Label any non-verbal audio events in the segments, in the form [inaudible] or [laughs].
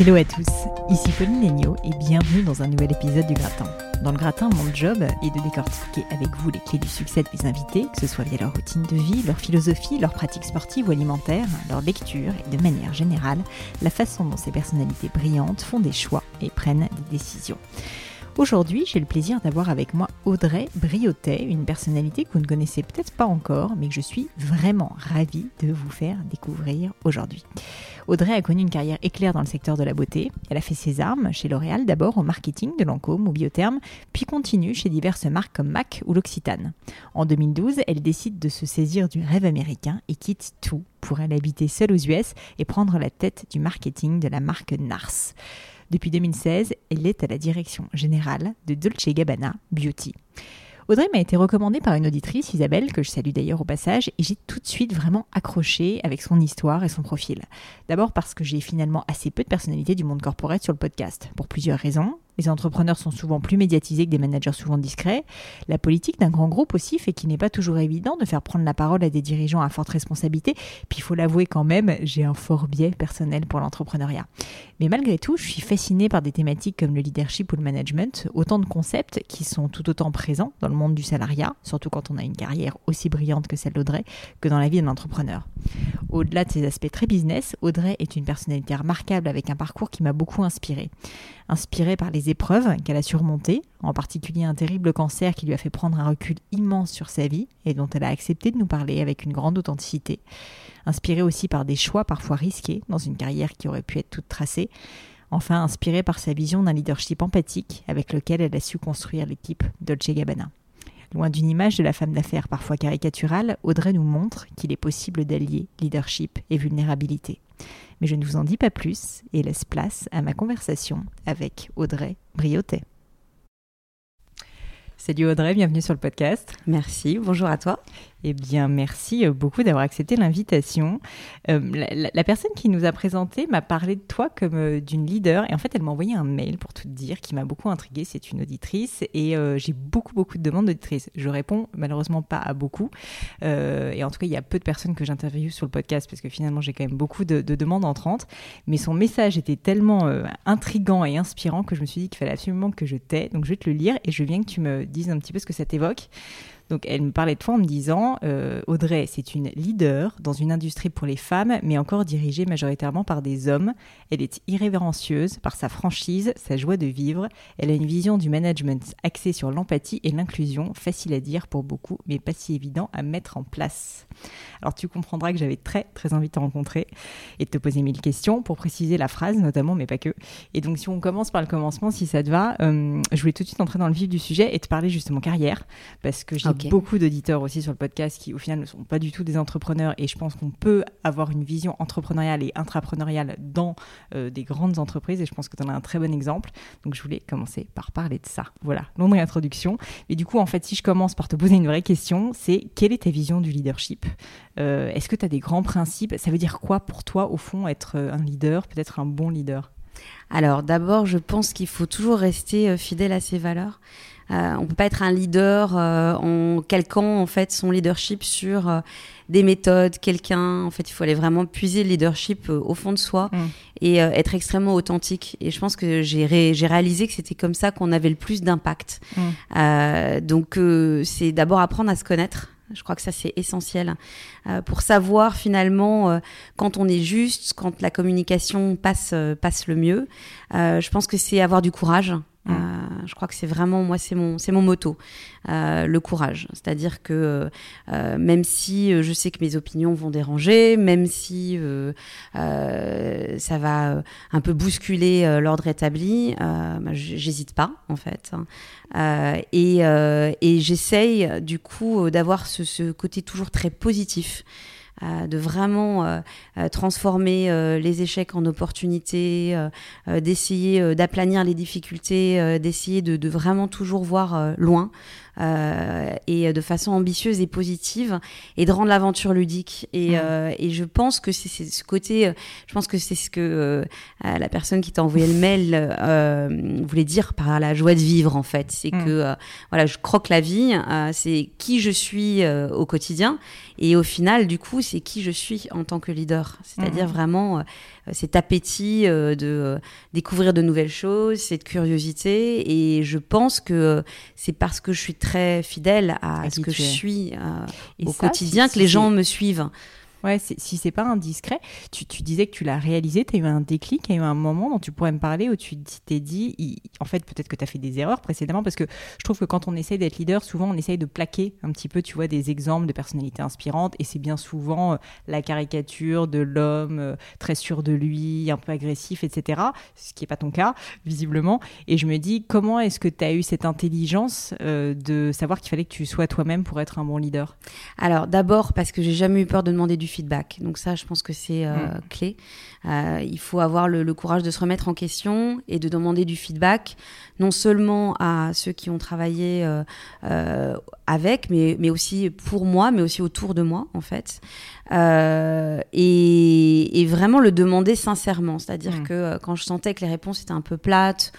Hello à tous, ici Pauline Legno et bienvenue dans un nouvel épisode du Gratin. Dans le Gratin, mon job est de décortiquer avec vous les clés du succès de mes invités, que ce soit via leur routine de vie, leur philosophie, leurs pratiques sportives ou alimentaires, leur lecture et de manière générale, la façon dont ces personnalités brillantes font des choix et prennent des décisions. Aujourd'hui, j'ai le plaisir d'avoir avec moi Audrey Briotet, une personnalité que vous ne connaissez peut-être pas encore, mais que je suis vraiment ravie de vous faire découvrir aujourd'hui. Audrey a connu une carrière éclair dans le secteur de la beauté. Elle a fait ses armes chez L'Oréal, d'abord au marketing de Lancôme ou Biotherme, puis continue chez diverses marques comme MAC ou L'Occitane. En 2012, elle décide de se saisir du rêve américain et quitte tout pour aller habiter seule aux US et prendre la tête du marketing de la marque Nars. Depuis 2016, elle est à la direction générale de Dolce Gabbana Beauty. Audrey m'a été recommandée par une auditrice, Isabelle, que je salue d'ailleurs au passage, et j'ai tout de suite vraiment accroché avec son histoire et son profil. D'abord parce que j'ai finalement assez peu de personnalités du monde corporate sur le podcast, pour plusieurs raisons. Les entrepreneurs sont souvent plus médiatisés que des managers souvent discrets. La politique d'un grand groupe aussi fait qu'il n'est pas toujours évident de faire prendre la parole à des dirigeants à forte responsabilité. Puis il faut l'avouer quand même, j'ai un fort biais personnel pour l'entrepreneuriat. Mais malgré tout, je suis fascinée par des thématiques comme le leadership ou le management, autant de concepts qui sont tout autant présents dans le monde du salariat, surtout quand on a une carrière aussi brillante que celle d'Audrey, que dans la vie d'un entrepreneur. Au-delà de ces aspects très business, Audrey est une personnalité remarquable avec un parcours qui m'a beaucoup inspirée. Inspirée par les épreuves qu'elle a surmontées, en particulier un terrible cancer qui lui a fait prendre un recul immense sur sa vie et dont elle a accepté de nous parler avec une grande authenticité. Inspirée aussi par des choix parfois risqués dans une carrière qui aurait pu être toute tracée. Enfin, inspirée par sa vision d'un leadership empathique avec lequel elle a su construire l'équipe Dolce Gabbana. Loin d'une image de la femme d'affaires parfois caricaturale, Audrey nous montre qu'il est possible d'allier leadership et vulnérabilité. Mais je ne vous en dis pas plus et laisse place à ma conversation avec Audrey Briotet. Salut Audrey, bienvenue sur le podcast. Merci, bonjour à toi. Eh bien, merci euh, beaucoup d'avoir accepté l'invitation. Euh, la, personne qui nous a présenté m'a parlé de toi comme euh, d'une leader. Et en fait, elle m'a envoyé un mail pour tout te dire qui m'a beaucoup intriguée. C'est une auditrice et j'ai beaucoup, beaucoup de demandes d'auditrices. Je réponds malheureusement pas à beaucoup. et en tout cas, il y a peu de personnes que j'interviewe sur le podcast parce que finalement, j'ai quand même beaucoup de, de, demandes entrantes. Mais son message était tellement intrigant et inspirant que je me suis dit qu'il fallait absolument que je t'aie. Donc, je vais te le lire et je viens que tu me dises un petit peu ce que ça t'évoque. Donc elle me parlait de toi en me disant euh, Audrey, c'est une leader dans une industrie pour les femmes, mais encore dirigée majoritairement par des hommes. Elle est irrévérencieuse par sa franchise, sa joie de vivre. Elle a une vision du management axée sur l'empathie et l'inclusion, facile à dire pour beaucoup, mais pas si évident à mettre en place. Alors tu comprendras que j'avais très très envie de te rencontrer et de te poser mille questions pour préciser la phrase notamment, mais pas que. Et donc si on commence par le commencement, si ça te va, euh, je voulais tout de suite entrer dans le vif du sujet et te parler justement carrière, parce que j'ai beaucoup d'auditeurs aussi sur le podcast qui, au final, ne sont pas du tout des entrepreneurs. Et je pense qu'on peut avoir une vision entrepreneuriale et intrapreneuriale dans euh, des grandes entreprises. Et je pense que tu en as un très bon exemple. Donc, je voulais commencer par parler de ça. Voilà, longue introduction. Mais du coup, en fait, si je commence par te poser une vraie question, c'est quelle est ta vision du leadership? Euh, Est-ce que tu as des grands principes? Ça veut dire quoi pour toi, au fond, être euh, un leader, peut-être un bon leader? Alors d'abord, je pense qu'il faut toujours rester fidèle à ses valeurs. Euh, on peut pas être un leader euh, en calquant en fait son leadership sur euh, des méthodes, quelqu'un. En fait, il faut aller vraiment puiser le leadership euh, au fond de soi Mm. et euh, être extrêmement authentique. Et je pense que j'ai ré- j'ai réalisé que c'était comme ça qu'on avait le plus d'impact. Mm. Euh, donc, euh, c'est d'abord apprendre à se connaître. Je crois que ça c'est essentiel euh, pour savoir finalement euh, quand on est juste, quand la communication passe euh, passe le mieux. Euh, je pense que c'est avoir du courage. Mm. Euh, je crois que c'est vraiment moi c'est mon c'est mon motto euh, le courage c'est-à-dire que euh, même si je sais que mes opinions vont déranger même si ça va un peu bousculer l'ordre établi bah, j'hésite pas en fait hein. Et, et j'essaye du coup d'avoir ce, ce côté toujours très positif de vraiment euh, transformer euh, les échecs en opportunités, euh, d'essayer d'aplanir les difficultés, d'essayer de, vraiment toujours voir loin et de façon ambitieuse et positive et de rendre l'aventure ludique. Et, Mm. euh, et je pense que c'est c'est ce côté, euh, je pense que c'est ce que euh, euh, la personne qui t'a envoyé le mail euh, voulait dire par la joie de vivre en fait. C'est Mm. que euh, voilà, je croque la vie, euh, c'est qui je suis euh, au quotidien et au final, du coup, c'est qui je suis en tant que leader. C'est-à-dire Mhm. vraiment euh, cet appétit euh, de euh, découvrir de nouvelles choses, cette curiosité. Et je pense que euh, c'est parce que je suis très fidèle à, ce que je suis euh, au ça, quotidien que les gens me suivent. Ouais, si c'est pas indiscret, tu, tu disais que tu l'as réalisé, tu as eu un déclic, il y a eu un moment dont tu pourrais me parler où tu t'es dit, en fait, peut-être que tu as fait des erreurs précédemment, parce que je trouve que quand on essaye d'être leader, souvent on essaye de plaquer un petit peu, tu vois, des exemples de personnalités inspirantes, et c'est bien souvent euh, la caricature de l'homme euh, très sûr de lui, un peu agressif, etc., ce qui n'est pas ton cas, visiblement. Et je me dis, comment est-ce que tu as eu cette intelligence euh, de savoir qu'il fallait que tu sois toi-même pour être un bon leader? Alors d'abord parce que j'ai jamais eu peur de demander du feedback. Donc ça, je pense que c'est euh, Mm. clé. Euh, il faut avoir le, le courage de se remettre en question et de demander du feedback, non seulement à ceux qui ont travaillé euh, avec, mais, mais aussi pour moi, mais aussi autour de moi en fait. Et, et vraiment le demander sincèrement. C'est-à-dire Mm. que quand je sentais que les réponses étaient un peu plates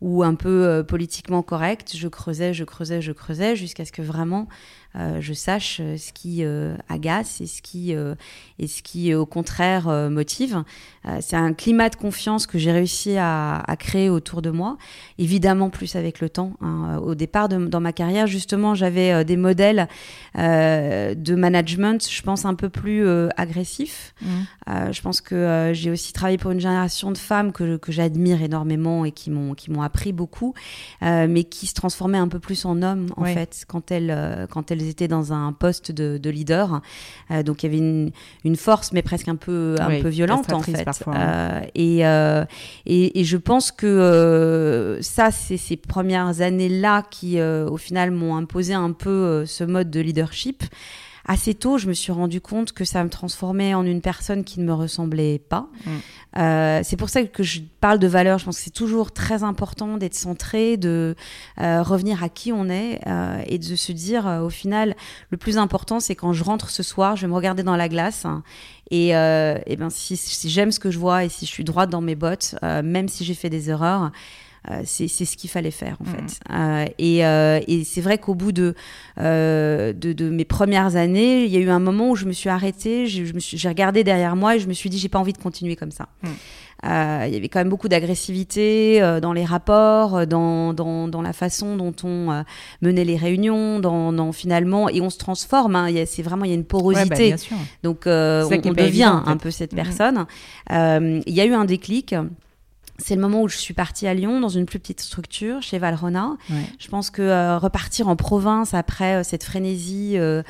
ou un peu euh, politiquement correctes, je creusais, je creusais, je creusais jusqu'à ce que vraiment je sache euh, ce qui euh, agace et ce qui, euh, et ce qui euh, au contraire, euh, motive. Euh, c'est un climat de confiance que j'ai réussi à, à créer autour de moi, évidemment plus avec le temps. hein. Au départ de, dans ma carrière, justement, j'avais euh, des modèles euh, de management, je pense, un peu plus euh, agressifs. Euh, je pense que euh, j'ai aussi travaillé pour une génération de femmes que, que j'admire énormément et qui m'ont appris beaucoup, euh, mais qui se transformaient un peu plus en hommes en fait quand elles euh, quand elles étaient dans un poste de, de leader. Euh, donc il y avait une, une force, mais presque un peu un Oui, peu violente en fait. parfois, Euh, et, euh, et et je pense que ça c'est ces premières années là qui au final m'ont imposé un peu ce mode de leadership assez tôt, je me suis rendu compte que ça me transformait en une personne qui ne me ressemblait pas. Mm. Euh, c'est pour ça que je parle de valeur. Je pense que c'est toujours très important d'être centré, de euh, revenir à qui on est euh, et de se dire, au final, le plus important, c'est quand je rentre ce soir, je vais me regarder dans la glace. hein, et, et ben si, si j'aime ce que je vois et si je suis droite dans mes bottes, même si j'ai fait des erreurs, c'est c'est ce qu'il fallait faire en Mhm. fait. Euh, et euh, et c'est vrai qu'au bout de, euh, de de mes premières années, il y a eu un moment où je me suis arrêtée, j'ai regardé derrière moi et je me suis dit j'ai pas envie de continuer comme ça. Mhm. Euh, il y avait quand même beaucoup d'agressivité euh, dans les rapports, euh, dans, dans, dans la façon dont on euh, menait les réunions, dans, dans finalement et on se transforme. Hein, il y a- c'est vraiment il y a une Ouais, porosité. bah, bien sûr. Donc, euh, on, on devient évident, un peu cette Mhm. personne. Euh, Il y a eu un déclic. C'est le moment où je suis partie à Lyon dans une plus petite structure chez Valrhona. Ouais. Je pense que euh, repartir en province après euh, cette frénésie euh,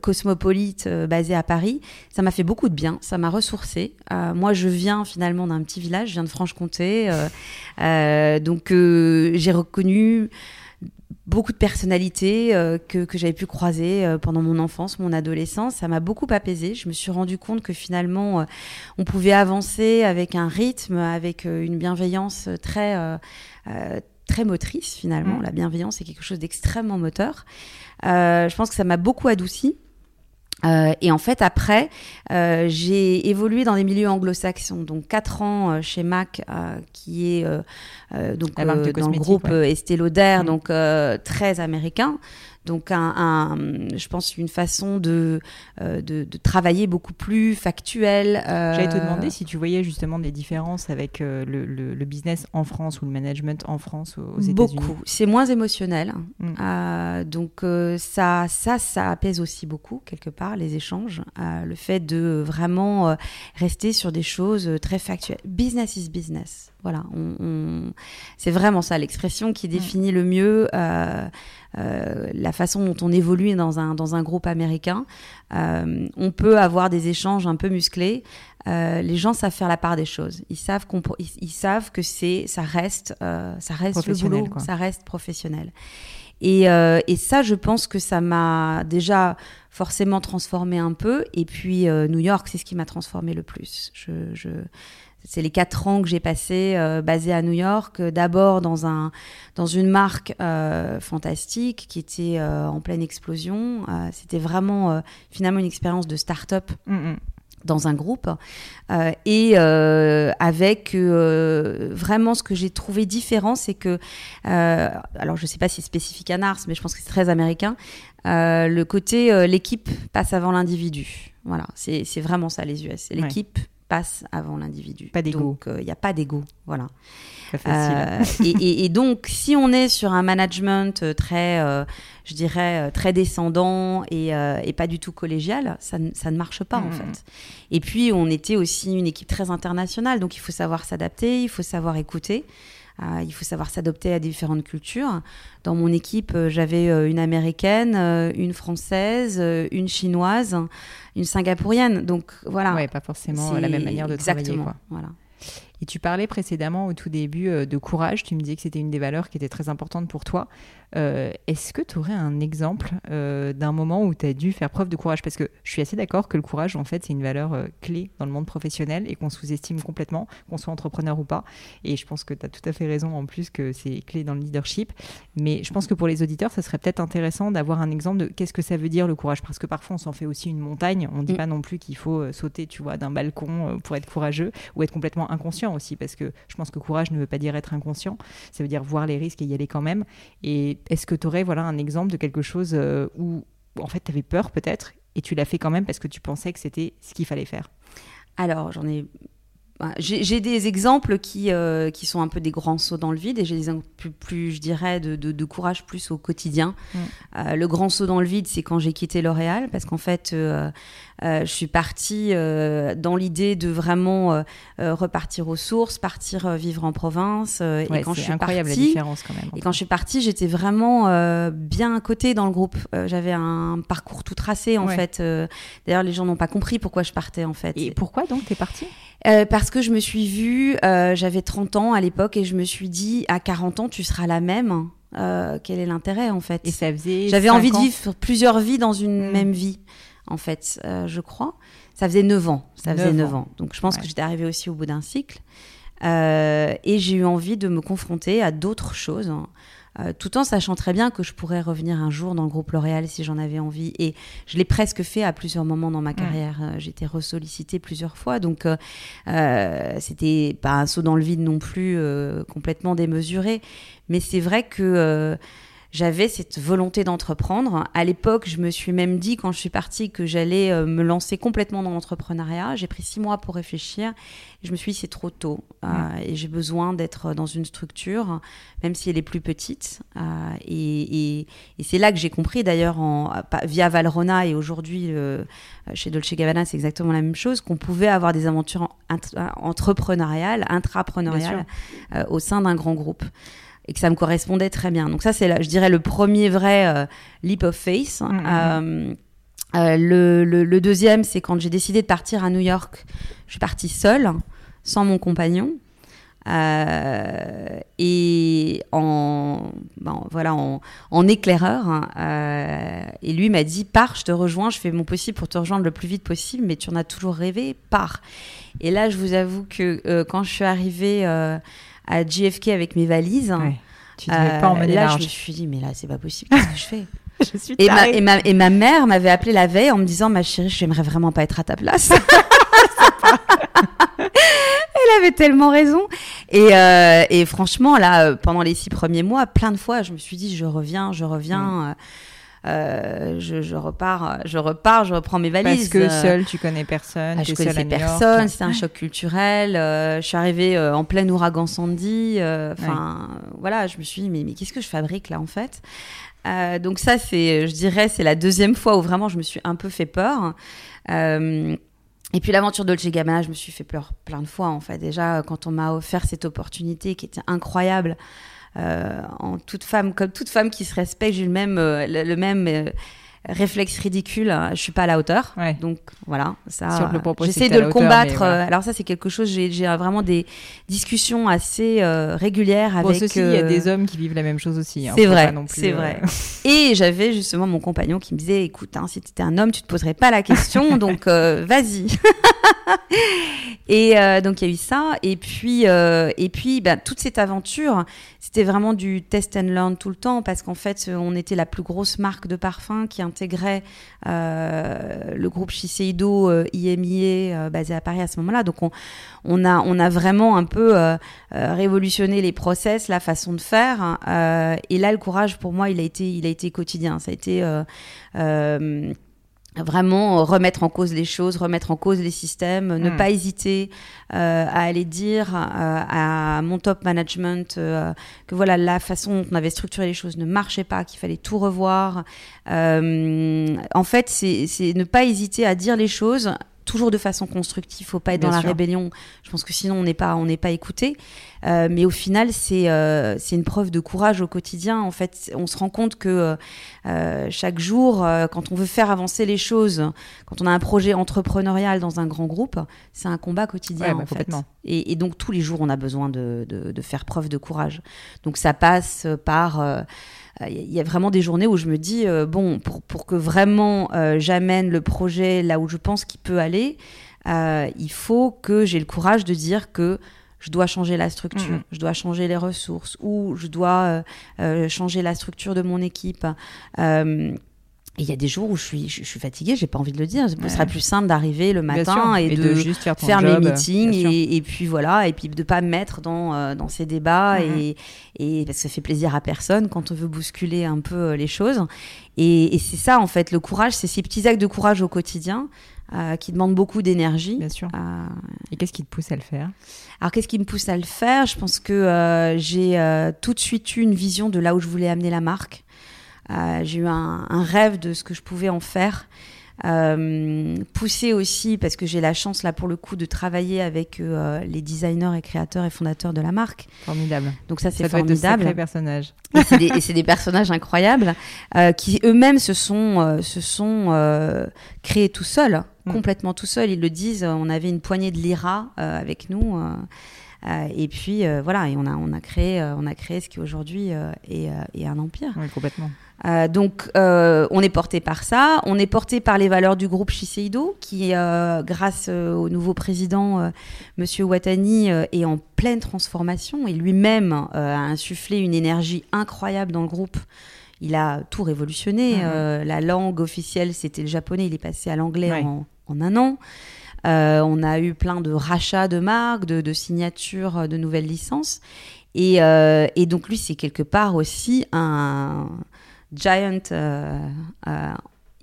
cosmopolite basée à Paris, ça m'a fait beaucoup de bien. Ça m'a ressourcée. Moi, je viens finalement d'un petit village, je viens de Franche-Comté, donc j'ai reconnu beaucoup de personnalités euh, que, que j'avais pu croiser euh, pendant mon enfance, mon adolescence. Ça m'a beaucoup apaisé. Je me suis rendu compte que finalement, euh, on pouvait avancer avec un rythme, avec une bienveillance très, très motrice finalement. Mm. La bienveillance est quelque chose d'extrêmement moteur. Euh, je pense que ça m'a beaucoup adouci. Euh, et en fait, après, euh, j'ai évolué dans les milieux anglo-saxons. Donc, quatre ans euh, chez Mac, euh, qui est euh, donc dans le groupe ouais. Estée Lauder, Mm. donc euh, très américain. Donc, un, un- je pense une façon de, euh, de, de travailler beaucoup plus factuelle. euh, J'allais te demander si tu voyais justement des différences avec euh, le, le- le business en France ou le management en France aux États-Unis. Beaucoup. C'est moins émotionnel. Mm. Donc ça, ça, ça apaise aussi beaucoup quelque part les échanges. Le fait de vraiment rester sur des choses très factuelles. Business is business. Voilà. On, on- C'est vraiment ça l'expression qui définit le mieux euh, euh, la façon dont on évolue dans un dans un groupe américain. Euh, on peut avoir des échanges un peu musclés. Les gens savent faire la part des choses. Ils savent qu'on, ils, ils savent que c'est, ça reste, ça reste le Professionnel, boulot, quoi. ça reste professionnel. Et, euh, et ça, je pense que ça m'a déjà forcément transformé un peu. Et puis euh, New York, c'est ce qui m'a transformé le plus. Je, je, c'est les quatre ans que j'ai passés euh, basés à New York. euh, D'abord dans un dans une marque euh, fantastique qui était euh, en pleine explosion. Euh, C'était vraiment finalement une expérience de start-up Mm, mm. dans un groupe et avec vraiment ce que j'ai trouvé différent c'est que alors je sais pas si c'est spécifique à Nars mais je pense que c'est très américain le côté l'équipe passe avant l'individu voilà c'est c'est vraiment ça les US l'équipe passe avant l'individu Pas d'ego. donc il n'y a pas d'ego voilà euh, et, et- et donc, si on est sur un management euh, très, euh, je dirais, euh, très descendant et, euh, et pas du tout collégial, ça, ne- ça ne marche pas en Mhm. fait. Et puis, on était aussi une équipe très internationale, donc il faut savoir s'adapter, il faut savoir écouter. Euh, il faut savoir s'adapter à différentes cultures. Dans mon équipe, euh, j'avais euh, une américaine, euh, une française, une chinoise, une singapourienne. Donc voilà. ouais, pas forcément la même manière de exactement, travailler. Quoi. Voilà. Et tu parlais précédemment au tout début de courage. Tu me disais que c'était une des valeurs qui était très importante pour toi. Euh, Est-ce que tu aurais un exemple euh, d'un moment où tu as dû faire preuve de courage? Parce que je suis assez d'accord que le courage, en fait, c'est une valeur euh, clé dans le monde professionnel et qu'on sous-estime complètement, qu'on soit entrepreneur ou pas. Et je pense que tu as tout à fait raison en plus que c'est clé dans le leadership. Mais je pense que pour les auditeurs, ça serait peut-être intéressant d'avoir un exemple de qu'est-ce que ça veut dire le courage? Parce que parfois, on s'en fait aussi une montagne. On ne dit Mm. pas non plus qu'il faut sauter, tu vois, d'un balcon pour être courageux ou être complètement inconscient aussi. Parce que je pense que courage ne veut pas dire être inconscient. Ça veut dire voir les risques et y aller quand même. Et est-ce que tu aurais voilà, un exemple de quelque chose euh, où, en fait, tu avais peur peut-être et tu l'as fait quand même parce que tu pensais que c'était ce qu'il fallait faire? Alors, j'en ai. J'ai des exemples qui, euh, qui sont un peu des grands sauts dans le vide et j'ai des exemples plus, plus, je dirais, de, de, de courage plus au quotidien. Mm. Euh, le grand saut dans le vide, c'est quand j'ai quitté L'Oréal parce qu'en fait, euh, je suis partie dans l'idée de vraiment repartir aux sources, partir vivre en province. Ouais, et quand je C'est suis incroyable partie, la différence quand même. et quand je suis partie, j'étais vraiment bien à côté dans le groupe. J'avais un parcours tout tracé en Ouais. fait. D'ailleurs, les gens n'ont pas compris pourquoi je partais en fait. Et pourquoi donc tu es partie? Euh, parce que je me suis vue, euh, j'avais 30 ans à l'époque et je me suis dit à 40 ans tu seras la même. Euh, quel est l'intérêt en fait? Et ça faisait. J'avais envie de vivre plusieurs vies dans une Mm. même vie en fait, je crois. Ça faisait 9 ans, ça faisait Neuf 9 ans. Donc je pense Ouais. que j'étais arrivée aussi au bout d'un cycle. Et j'ai eu envie de me confronter à d'autres choses, hein, euh, tout en sachant très bien que je pourrais revenir un jour dans le groupe L'Oréal si j'en avais envie. Et je l'ai presque fait à plusieurs moments dans ma carrière. Euh, J'ai été ressollicitée plusieurs fois, donc euh, euh, c'était pas un saut dans le vide non plus euh, complètement démesuré. Mais c'est vrai que euh, j'avais cette volonté d'entreprendre. À l'époque, je me suis même dit, quand je suis partie, que j'allais euh, me lancer complètement dans l'entrepreneuriat. J'ai pris six mois pour réfléchir. Je me suis dit, c'est trop tôt. Euh, et j'ai besoin d'être dans une structure, même si elle est plus petite. Euh, et et- et c'est là que j'ai compris, d'ailleurs, via Valrona et aujourd'hui euh, chez Dolce Gabbana, c'est exactement la même chose, qu'on pouvait avoir des aventures entrepreneuriales, intrapreneuriales euh, au sein d'un grand groupe et que ça me correspondait très bien. Donc ça, c'est, là, je dirais, le premier vrai euh, leap of faith. Mhm. Euh, euh, le, le- le deuxième, c'est quand j'ai décidé de partir à New York. Je suis partie seule, sans mon compagnon. Et en, ben, voilà, en, en éclaireur. hein, et lui m'a dit Pars, je te rejoins, je fais mon possible pour te rejoindre le plus vite possible, mais tu en as toujours rêvé, pars. Et là, je vous avoue que quand je suis arrivée à JFK avec mes valises, Ouais. Tu devais pas emmener Là, large. je me suis dit, mais là, c'est pas possible. Qu'est-ce que je fais? [laughs] Je suis et ma, et, ma, et ma mère m'avait appelé la veille en me disant, ma chérie, j'aimerais vraiment pas être à ta place. [laughs] [laughs] Elle avait tellement raison. Et, euh, et franchement, là, euh, pendant les six premiers mois, plein de fois, je me suis dit, je reviens, je reviens. euh, euh, je, je repars, je repars, je reprends mes valises. Parce que euh, seul, tu connais personne. ah, je seule connaissais personne, c'était un choc culturel. euh, je suis arrivée euh, en plein ouragan Sandy. Enfin, voilà, je me suis dit, mais, mais qu'est-ce que je fabrique là en fait? Donc ça, c'est, je dirais, c'est la deuxième fois où vraiment je me suis un peu fait peur. Et puis l'aventure Dolce Gabbana, je me suis fait peur plein de fois en fait. Déjà, quand on m'a offert cette opportunité qui était incroyable, en toute femme, comme toute femme qui se respecte, j'ai le même, euh, le, le même euh, réflexe ridicule. Je suis pas à la hauteur. Ouais. Donc voilà, ça. J'essaie de le hauteur, combattre. voilà. euh, Alors ça, c'est quelque chose. J'ai vraiment des discussions assez euh, régulières Bon, avec. il y a euh, des hommes qui vivent la même chose aussi. hein, c'est vrai, c'est euh, vrai. [laughs] Et j'avais justement mon compagnon qui me disait, écoute, hein, si tu étais un homme, tu te poserais pas la question, [laughs] donc euh, vas-y. [laughs] et euh, donc il y a eu ça, et puis euh, et puis bah, toute cette aventure, c'était vraiment du test and learn tout le temps parce qu'en fait, on était la plus grosse marque de parfum qui intégrait euh, le groupe Shiseido euh, IMIA euh, basé à Paris à ce moment-là. Donc on on a on a vraiment un peu euh, euh, révolutionné les process, la façon de faire. euh, et là, le courage pour moi, il a été il a été quotidien. Ça a été vraiment remettre en cause les choses, remettre en cause les systèmes, ne Mm. pas hésiter euh, à aller dire euh, à mon top management euh, que voilà la façon dont on avait structuré les choses ne marchait pas, qu'il fallait tout revoir. Euh, en fait, c'est ne pas hésiter à dire les choses toujours de façon constructive, faut pas être Bien dans sûr. la rébellion. Je pense que sinon on n'est pas on n'est pas écouté. Euh, mais au final, c'est euh, c'est une preuve de courage au quotidien. En fait, on se rend compte que euh, chaque jour, quand on veut faire avancer les choses, quand on a un projet entrepreneurial dans un grand groupe, c'est un combat quotidien. Ouais, bah, en fait. Et, et donc tous les jours, on a besoin de, de, de faire preuve de courage. Donc ça passe par il y a vraiment des journées où je me dis euh, bon pour, pour que vraiment euh, j'amène le projet là où je pense qu'il peut aller euh, il faut que j'ai le courage de dire que je dois changer la structure, Mhm. je dois changer les ressources ou je dois euh, euh, changer la structure de mon équipe. Euh, et il y a des jours où je suis, je, je suis fatiguée, j'ai pas envie de le dire. Ce serait plus simple d'arriver le matin et, de, juste faire, ton faire job, mes meetings et, et puis voilà et puis de pas me mettre dans euh, dans ces débats Mhm. et, et parce que ça fait plaisir à personne quand on veut bousculer un peu euh, les choses et, et c'est ça en fait le courage c'est ces petits actes de courage au quotidien euh, qui demandent beaucoup d'énergie Bien sûr. Euh, Et qu'est-ce qui te pousse à le faire? Alors qu'est-ce qui me pousse à le faire? Je pense que euh, j'ai euh, tout de suite eu une vision de là où je voulais amener la marque. Euh, j'ai eu un, un rêve de ce que je pouvais en faire. Euh, poussé aussi parce que j'ai la chance là pour le coup de travailler avec euh, les designers et créateurs et fondateurs de la marque. Formidable. Donc ça c'est Ça doit être de formidable. personnages. Et c'est des, et c'est des personnages incroyables euh, qui eux-mêmes se sont, se sont créés tout seuls, Mm. complètement tout seuls. Ils le disent. On avait une poignée de lira euh, avec nous. euh, et puis euh, voilà, et on a, on a créé, euh, on a créé ce qui aujourd'hui est, est un empire. Oui, complètement. Euh, donc, euh, on est porté par ça. On est porté par les valeurs du groupe Shiseido, qui, euh, grâce au nouveau président, Monsieur Watani, est en pleine transformation et lui-même a insufflé une énergie incroyable dans le groupe. Il a tout révolutionné. Mhm. La langue officielle, c'était le japonais. Il est passé à l'anglais Ouais. en, en un an. On a eu plein de rachats de marques, de, de signatures de nouvelles licences. Et, et donc lui, c'est quelque part aussi un giant euh, euh,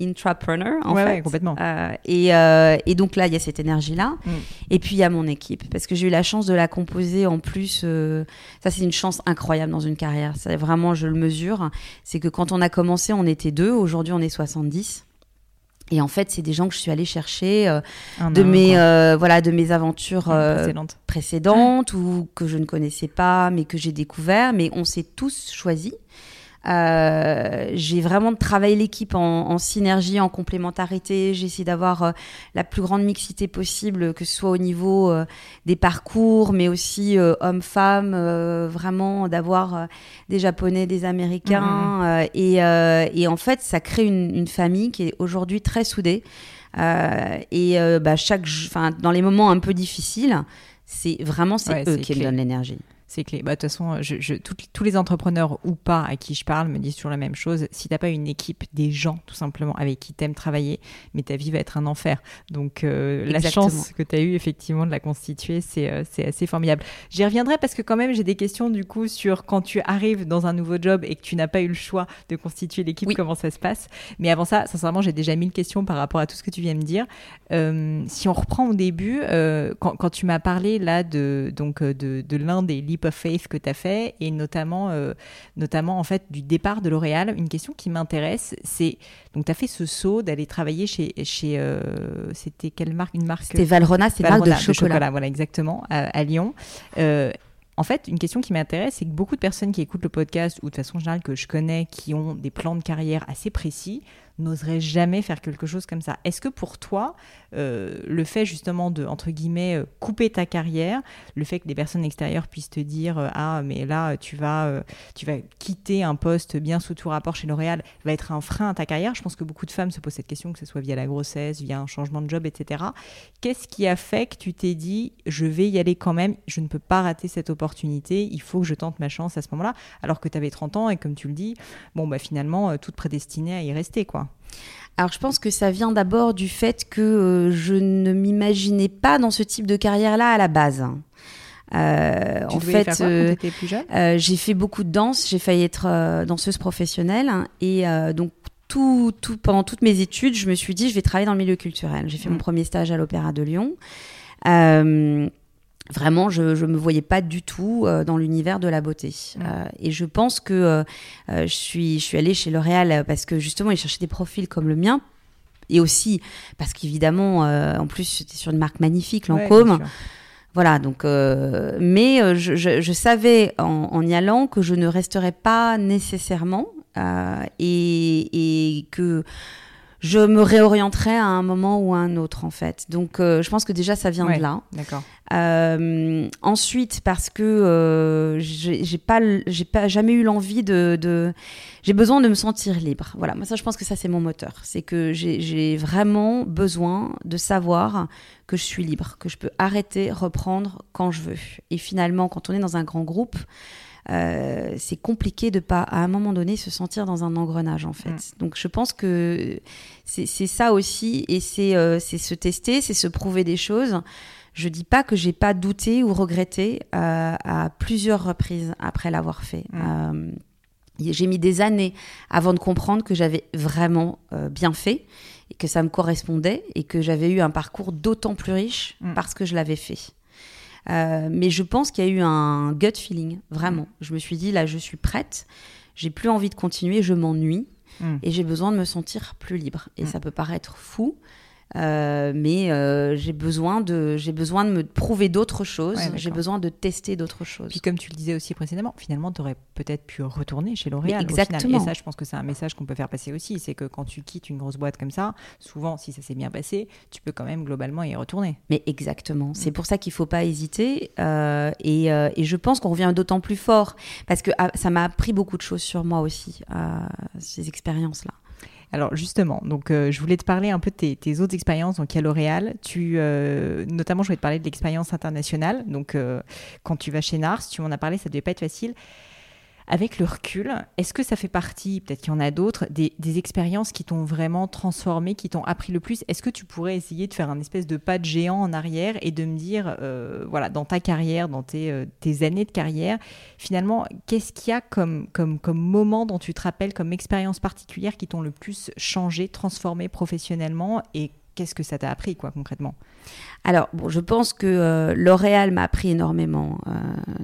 intrapreneur, en Ouais, fait. ouais, complètement. Euh, et, euh, et donc là, il y a cette énergie-là. Mm. Et puis, il y a mon équipe. Parce que j'ai eu la chance de la composer en plus. euh, ça, c'est une chance incroyable dans une carrière. Ça, vraiment, je le mesure. C'est que quand on a commencé, on était deux. Aujourd'hui, on est 70. Et en fait, c'est des gens que je suis allée chercher euh, de, mes, euh, voilà, de mes aventures euh, Précédente. précédentes ou que je ne connaissais pas, mais que j'ai découvert. Mais on s'est tous choisis. Euh, j'ai vraiment travaillé l'équipe en, en synergie, en complémentarité. J'ai essayé d'avoir euh, la plus grande mixité possible, que ce soit au niveau euh, des parcours, mais aussi hommes-femmes, vraiment d'avoir des Japonais, des Américains. euh, et, euh, et en fait, ça crée une, une famille qui est aujourd'hui très soudée. Et bah, chaque, dans les moments un peu difficiles, c'est vraiment c'est Ouais, eux qui me donnent l'énergie. C'est clé. Bah, de toute façon, je, je, tous les entrepreneurs ou pas à qui je parle me disent toujours la même chose. Si t'as pas une équipe, des gens tout simplement avec qui t'aimes travailler, mais ta vie va être un enfer. Donc euh, la chance que tu as eu effectivement de la constituer, c'est euh, assez formidable. J'y reviendrai parce que quand même j'ai des questions du coup sur quand tu arrives dans un nouveau job et que tu n'as pas eu le choix de constituer l'équipe, comment ça se passe. Mais avant ça, sincèrement, j'ai déjà mille questions par rapport à tout ce que tu viens de me dire. Euh, si on reprend au début, quand, quand, tu m'as parlé là de donc de, de l'un des leap of faith que tu as fait et notamment notamment en fait du départ de L'Oréal, une question qui m'intéresse, c'est donc tu as fait ce saut d'aller travailler chez chez c'était quelle marque? Une marque C'était Valrhona, c'est une marque de chocolat. Voilà, exactement, à, Lyon. Euh, en fait, une question qui m'intéresse, c'est que beaucoup de personnes qui écoutent le podcast, ou de façon générale que je connais, qui ont des plans de carrière assez précis, n'oserait jamais faire quelque chose comme ça. Est-ce que pour toi, euh, le fait justement de, entre guillemets, euh, couper ta carrière, le fait que des personnes extérieures puissent te dire euh, Ah, mais là, tu vas, tu vas quitter un poste bien sous tout rapport chez L'Oréal, va être un frein à ta carrière Je pense que beaucoup de femmes se posent cette question, que ce soit via la grossesse, via un changement de job, etc. Qu'est-ce qui a fait que tu t'es dit Je vais y aller quand même, je ne peux pas rater cette opportunité, il faut que je tente ma chance à ce moment-là, alors que tu avais 30 ans et comme tu le dis, bon, bah finalement, toute prédestinée à y rester, quoi. Alors je pense que ça vient d'abord du fait que euh, je ne m'imaginais pas dans ce type de carrière-là à la base. Euh, en fait, euh, j'ai fait beaucoup de danse, j'ai failli être danseuse professionnelle et donc tout, tout, pendant toutes mes études, je me suis dit je vais travailler dans le milieu culturel. J'ai fait mon mm. premier stage à l'Opéra de Lyon. Vraiment, je ne me voyais pas du tout euh, dans l'univers de la beauté. Mm. Euh, et je pense que euh, je, suis, je suis allée chez L'Oréal parce que justement, ils cherchaient des profils comme le mien. Et aussi parce qu'évidemment, en plus, c'était sur une marque magnifique, Lancôme. voilà, donc, mais je, je, savais en, en, y allant que je ne resterais pas nécessairement et, et que je me réorienterai à un moment ou à un autre en fait. Donc euh, je pense que déjà ça vient de là. D'accord. Euh, ensuite parce que euh, j'ai pas j'ai pas jamais eu l'envie de, de j'ai besoin de me sentir libre. Voilà, moi ça je pense que ça c'est mon moteur, c'est que j'ai vraiment besoin de savoir que je suis libre, que je peux arrêter, reprendre quand je veux. Et finalement quand on est dans un grand groupe euh, c'est compliqué de pas à un moment donné se sentir dans un engrenage en fait. Mm. Donc je pense que c'est ça aussi et euh, c'est se tester, c'est se prouver des choses. Je dis pas que j'ai pas douté ou regretté euh, à plusieurs reprises après l'avoir fait. Mm. j'ai mis des années avant de comprendre que j'avais vraiment bien fait et que ça me correspondait et que j'avais eu un parcours d'autant plus riche mm. parce que je l'avais fait. Euh, mais je pense qu'il y a eu un gut feeling, vraiment. Je me suis dit, là, je suis prête, j'ai plus envie de continuer, je m'ennuie. Mm. Et j'ai besoin de me sentir plus libre. Et mm. ça peut paraître fou, euh, mais euh, j'ai besoin de j'ai besoin de me prouver d'autres choses. j'ai besoin de tester d'autres choses. Puis comme tu le disais aussi précédemment, finalement, tu aurais peut-être pu retourner chez L'Oréal. Exactement. Et ça, je pense que c'est un message qu'on peut faire passer aussi, c'est que quand tu quittes une grosse boîte comme ça, souvent, si ça s'est bien passé, tu peux quand même globalement y retourner. Mais exactement. C'est mm. pour ça qu'il faut pas hésiter. Euh, et, et, je pense qu'on revient d'autant plus fort parce que ah, ça m'a appris beaucoup de choses sur moi aussi, ces expériences-là. Alors justement, donc euh, je voulais te parler un peu de tes, autres expériences donc à L'Oréal. Tu, euh, notamment, je voulais te parler de l'expérience internationale. Donc euh, quand tu vas chez Nars, tu m'en as parlé, ça devait pas être facile. Avec le recul, est-ce que ça fait partie, peut-être qu'il y en a d'autres, des, expériences qui t'ont vraiment transformé, qui t'ont appris le plus? Est-ce que tu pourrais essayer de faire un espèce de pas de géant en arrière et de me dire, euh, voilà, dans ta carrière, dans euh, tes, années de carrière, finalement, qu'est-ce qu'il y a comme, comme, comme moment dont tu te rappelles, comme expérience particulière qui t'ont le plus changé, transformé professionnellement et qu'est-ce que ça t'a appris, quoi, concrètement? Alors, bon, je pense que euh, L'Oréal m'a appris énormément. Euh,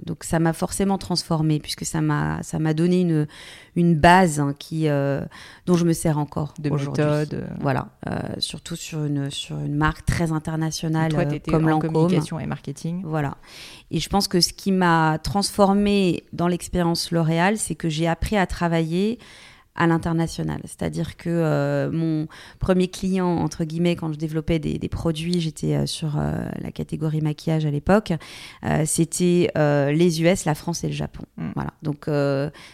donc, ça m'a forcément transformée, puisque ça m'a, ça m'a donné une, une base hein, qui, euh, dont je me sers encore de méthode. Voilà, surtout sur une, sur une marque très internationale Toi, comme en communication et marketing. Voilà. Et je pense que ce qui m'a transformée dans l'expérience L'Oréal, c'est que j'ai appris à travailler à l'international. C'est-à-dire que euh, mon premier client, entre guillemets, quand je développais des, produits, j'étais euh, sur euh, la catégorie maquillage à l'époque, c'était les US, la France et le Japon. Mm. Voilà. Donc,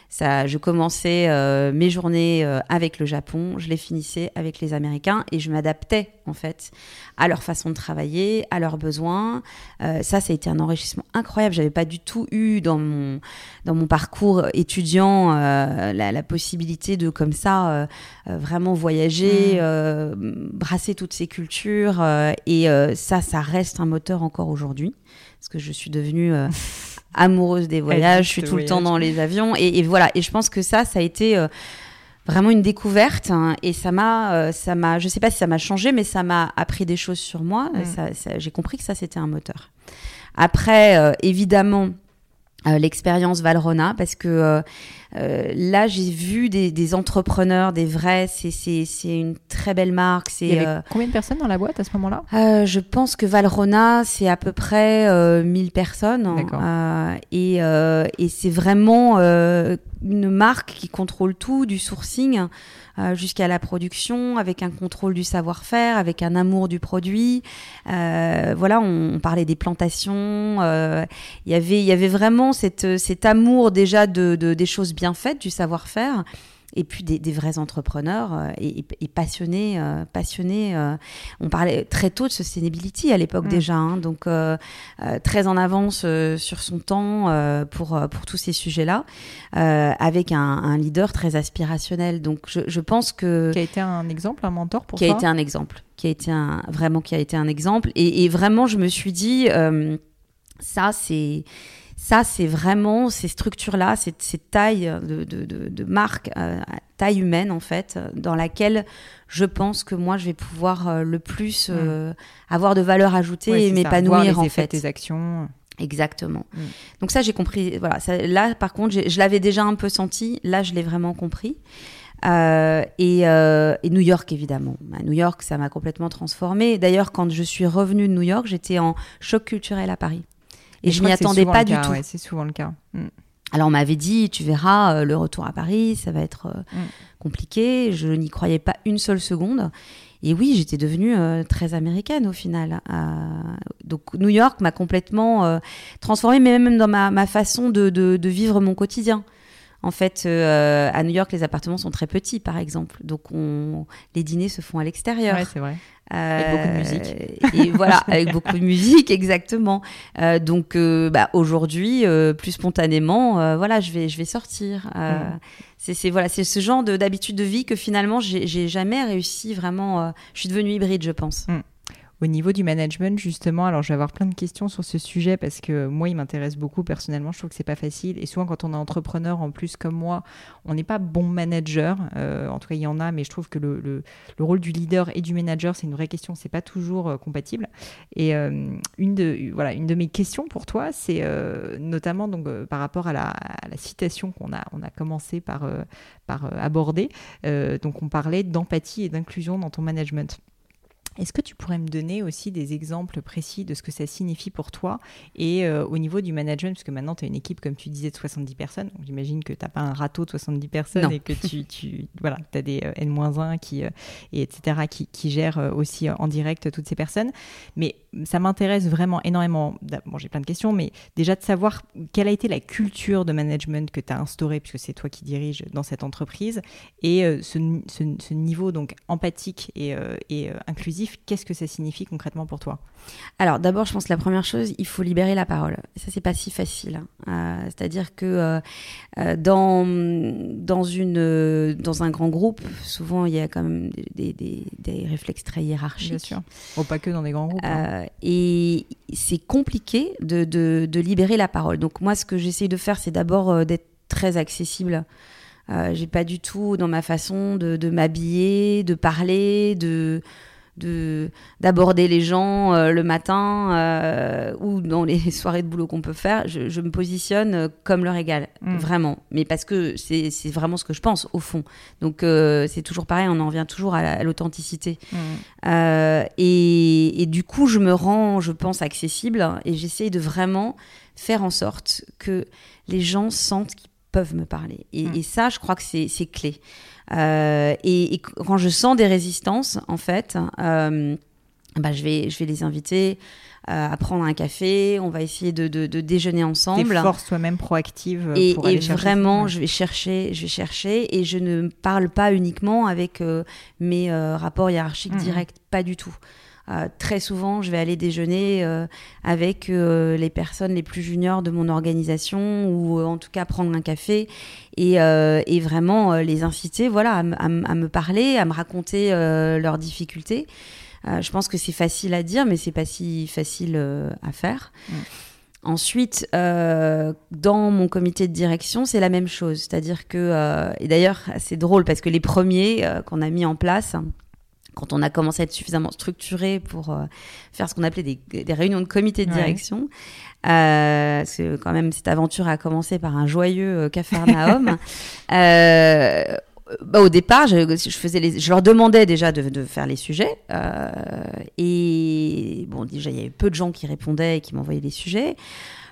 ça, je commençais mes journées avec le Japon, je les finissais avec les Américains et je m'adaptais en fait, à leur façon de travailler, à leurs besoins. Euh, ça, ça a été un enrichissement incroyable. J'avais pas du tout eu dans mon dans mon parcours étudiant euh, la, possibilité de comme ça euh, vraiment voyager, mmh. brasser toutes ces cultures. et ça, ça reste un moteur encore aujourd'hui, parce que je suis devenue [laughs] amoureuse des voyages. Je suis tout le temps dans les avions, et, et, voilà. Et je pense que ça, ça a été vraiment une découverte hein, et ça m'a euh, ça m'a je sais pas si ça m'a changé mais ça m'a appris des choses sur moi mm. j'ai compris que ça c'était un moteur après euh, évidemment euh, l'expérience Valrona parce que euh, là, j'ai vu des, entrepreneurs, des vrais. C'est une très belle marque. Il y avait euh, combien de personnes dans la boîte à ce moment-là? Euh, Je pense que Valrona, c'est à peu près 1000 personnes. et, et c'est vraiment une marque qui contrôle tout, du sourcing jusqu'à la production, avec un contrôle du savoir-faire, avec un amour du produit. voilà, on, parlait des plantations. Il y avait, il y avait vraiment cette, cet amour déjà de, de des choses bien fait, du savoir-faire et puis des, vrais entrepreneurs euh, et, passionnés. Euh, passionnés euh, on parlait très tôt de sustainability à l'époque mm. déjà, hein, donc très en avance sur son temps pour, pour tous ces sujets-là, avec un, leader très aspirationnel. Donc je, pense que... Qui a été un exemple, un mentor pour qui Qui a été un exemple, qui a été un, vraiment qui a été un exemple. Et, et vraiment, je me suis dit, ça c'est ça, c'est vraiment ces structures-là, ces, tailles de, de, de, marque, euh, taille humaine en fait, dans laquelle je pense que moi, je vais pouvoir euh, le plus euh, mm. avoir de valeur ajoutée et m'épanouir en fait. Tes actions. Exactement. Mm. Donc ça, j'ai compris. Voilà. là, par contre, je l'avais déjà un peu senti. Là, je l'ai vraiment compris. et, et, New York, évidemment. À New York, ça m'a complètement transformée. D'ailleurs, quand je suis revenue de New York, j'étais en choc culturel à Paris. Et, je, m'y attendais pas du tout. c'est souvent le cas. Mm. Alors on m'avait dit, tu verras, euh, le retour à Paris, ça va être euh, mm. compliqué. Je n'y croyais pas une seule seconde. Et oui, j'étais devenue euh, très américaine au final. donc New York m'a complètement transformée, mais même dans ma, ma façon de, de, de, vivre mon quotidien. En fait, à New York, les appartements sont très petits, par exemple. Donc, on... les dîners se font à l'extérieur. Ouais, c'est vrai avec beaucoup de musique. Euh, et voilà, [laughs] avec beaucoup de musique, exactement. Euh, donc, euh, bah, aujourd'hui, plus spontanément, voilà, je vais, je vais sortir. Mm. C'est voilà, c'est ce genre d'habitude de, vie que finalement, j'ai jamais réussi vraiment. je suis devenue hybride, je pense. Mm. Au niveau du management, justement, alors je vais avoir plein de questions sur ce sujet parce que moi, il m'intéresse beaucoup personnellement. Je trouve que c'est pas facile. Et souvent, quand on est entrepreneur, en plus comme moi, on n'est pas bon manager. Euh, en tout cas, il y en a, mais je trouve que le, le, rôle du leader et du manager, c'est une vraie question. C'est pas toujours euh, compatible. Et euh, une de voilà, une de mes questions pour toi, c'est notamment donc par rapport à la, à la citation qu'on a on a commencé par par aborder. donc, on parlait d'empathie et d'inclusion dans ton management. Est-ce que tu pourrais me donner aussi des exemples précis de ce que ça signifie pour toi et euh, au niveau du management, parce que maintenant tu as une équipe, comme tu disais, de 70 personnes. J'imagine que tu n'as pas un râteau de 70 personnes et que tu, tu voilà, as des euh, N-1 qui, euh, et etc., qui, qui gèrent aussi en direct toutes ces personnes. Mais ça m'intéresse vraiment énormément. Bon, j'ai plein de questions, mais déjà de savoir quelle a été la culture de management que tu as instaurée, puisque c'est toi qui diriges dans cette entreprise, et ce, ce, niveau donc empathique et, et inclusif qu'est-ce que ça signifie concrètement pour toi? Alors d'abord, je pense que la première chose, il faut libérer la parole. ça, c'est pas si facile. Hein. Euh, c'est-à-dire que euh, euh, dans, dans, une, dans un grand groupe, souvent, il y a quand même des, des, réflexes très hiérarchiques. Bien sûr. Oh, pas que dans des grands groupes. Hein. Et c'est compliqué de, de, de, libérer la parole. Donc moi, ce que j'essaie de faire, c'est d'abord d'être très accessible. Euh, j'ai pas du tout dans ma façon de, de m'habiller, de parler, de de d'aborder les gens euh, le matin euh, ou dans les [laughs] soirées de boulot qu'on peut faire, je, me positionne euh, comme leur égal, mm. vraiment. Mais parce que c'est vraiment ce que je pense au fond. Donc c'est toujours pareil, on en revient toujours à l'authenticité. Mm. Et, et, du coup, je me rends, je pense, accessible et j'essaye de vraiment faire en sorte que les gens sentent qu'ils peuvent me parler. Et, mm. et ça, je crois que c'est clé. Euh, et, quand je sens des résistances, en fait, euh, bah, je, vais, je vais les inviter euh, à prendre un café, on va essayer de, de, de déjeuner ensemble. T'es force toi-même proactive. Et, pour aller et chercher vraiment, je vais chercher, je vais chercher, et je ne parle pas uniquement avec euh, mes euh, rapports hiérarchiques Mhm. directs, pas du tout. Euh, très souvent, je vais aller déjeuner euh, avec euh, les personnes les plus juniors de mon organisation ou en tout cas prendre un café et, et vraiment les inciter voilà, à, me parler, à me raconter leurs difficultés. Je pense que c'est facile à dire, mais c'est pas si facile à faire. Mm. Ensuite, euh, dans mon comité de direction, c'est la même chose. C'est-à-dire que, euh, et d'ailleurs, c'est drôle parce que les premiers euh, qu'on a mis en place, quand on a commencé à être suffisamment structuré pour euh, faire ce qu'on appelait des, des réunions de comité de Ouais. direction, euh, parce que quand même cette aventure a commencé par un joyeux euh, Capharnaüm. [laughs] euh, bah, au départ, je, je faisais les, je leur demandais déjà de, de faire les sujets. euh, et bon, déjà, il y avait peu de gens qui répondaient et qui m'envoyaient les sujets.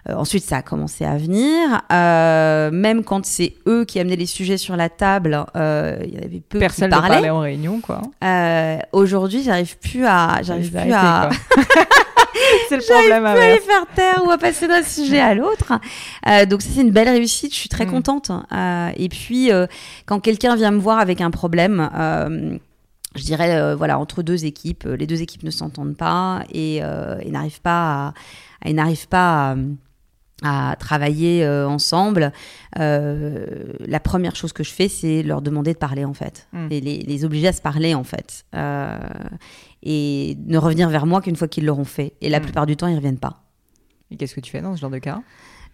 Euh, ensuite, ça a commencé à venir. Euh, même quand c'est eux qui amenaient les sujets sur la table, euh, il y avait peu Personne qui ne parlaient. parlait en réunion, quoi. Aujourd'hui, j'arrive plus à, j'arrive [laughs] [laughs] plus à, c'est le problème à aller inverse. faire taire ou à passer d'un sujet à l'autre. Euh, donc ça c'est une belle réussite, je suis très Mm. contente. Euh, et puis euh, quand quelqu'un vient me voir avec un problème, je dirais euh, voilà entre deux équipes, les deux équipes ne s'entendent pas et, euh, et n'arrivent pas à, à- n'arrivent pas à à travailler euh, ensemble, euh, la première chose que je fais, c'est leur demander de parler en fait, Mm. et les, les obliger à se parler en fait, Euh, et ne revenir vers moi qu'une fois qu'ils l'auront fait. Et la Mm. plupart du temps, ils reviennent pas. Et qu'est-ce que tu fais dans ce genre de cas?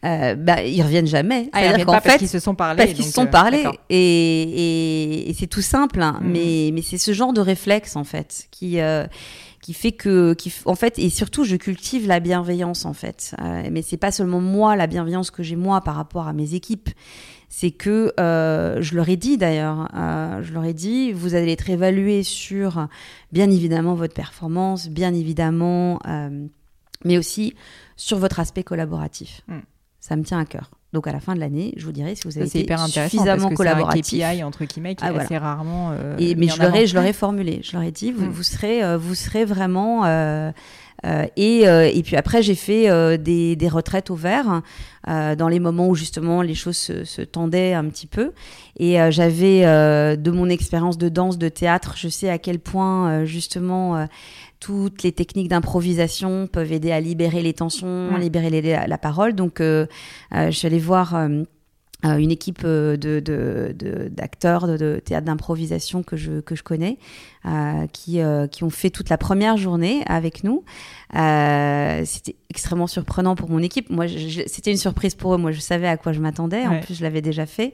Euh, bah, ils reviennent jamais. Ah, C'est-à-dire qu'en parce fait, qu'ils se sont parlé. parce qu'ils se sont parlé et, et, et c'est tout simple, hein, Mhm. mais, mais c'est ce genre de réflexe en fait qui, euh, qui fait que, qui, en fait, et surtout je cultive la bienveillance en fait. Euh, mais c'est pas seulement moi la bienveillance que j'ai moi par rapport à mes équipes. C'est que euh, je leur ai dit d'ailleurs, euh, je leur ai dit, vous allez être évalué sur bien évidemment votre performance, bien évidemment, euh, mais aussi sur votre aspect collaboratif. Mm. Ça me tient à cœur. Donc à la fin de l'année, je vous dirai si vous avez été hyper suffisamment parce que c'est un collaboratif. KPI entre guillemets qui Ah, est voilà. assez rarement. euh, Et, mais je leur, ai, avant. je leur ai formulé, je leur ai dit, vous, Mm. vous serez, euh, vous serez vraiment. Euh, et, euh, et puis après, j'ai fait euh, des, des retraites au vert euh, dans les moments où justement les choses se, se tendaient un petit peu. Et euh, j'avais, euh, de mon expérience de danse, de théâtre, je sais à quel point euh, justement euh, toutes les techniques d'improvisation peuvent aider à libérer les tensions, Mm. libérer les- la, la parole. Donc, euh, euh, je suis allée voir. Euh, une équipe euh, de, de, d'acteurs de, de théâtre d'improvisation que je, que je connais, euh, qui, euh, qui ont fait toute la première journée avec nous. Euh, c'était extrêmement surprenant pour mon équipe. Moi, c'était une surprise pour eux. Moi, je savais à quoi je m'attendais. En Ouais. plus, je l'avais déjà fait.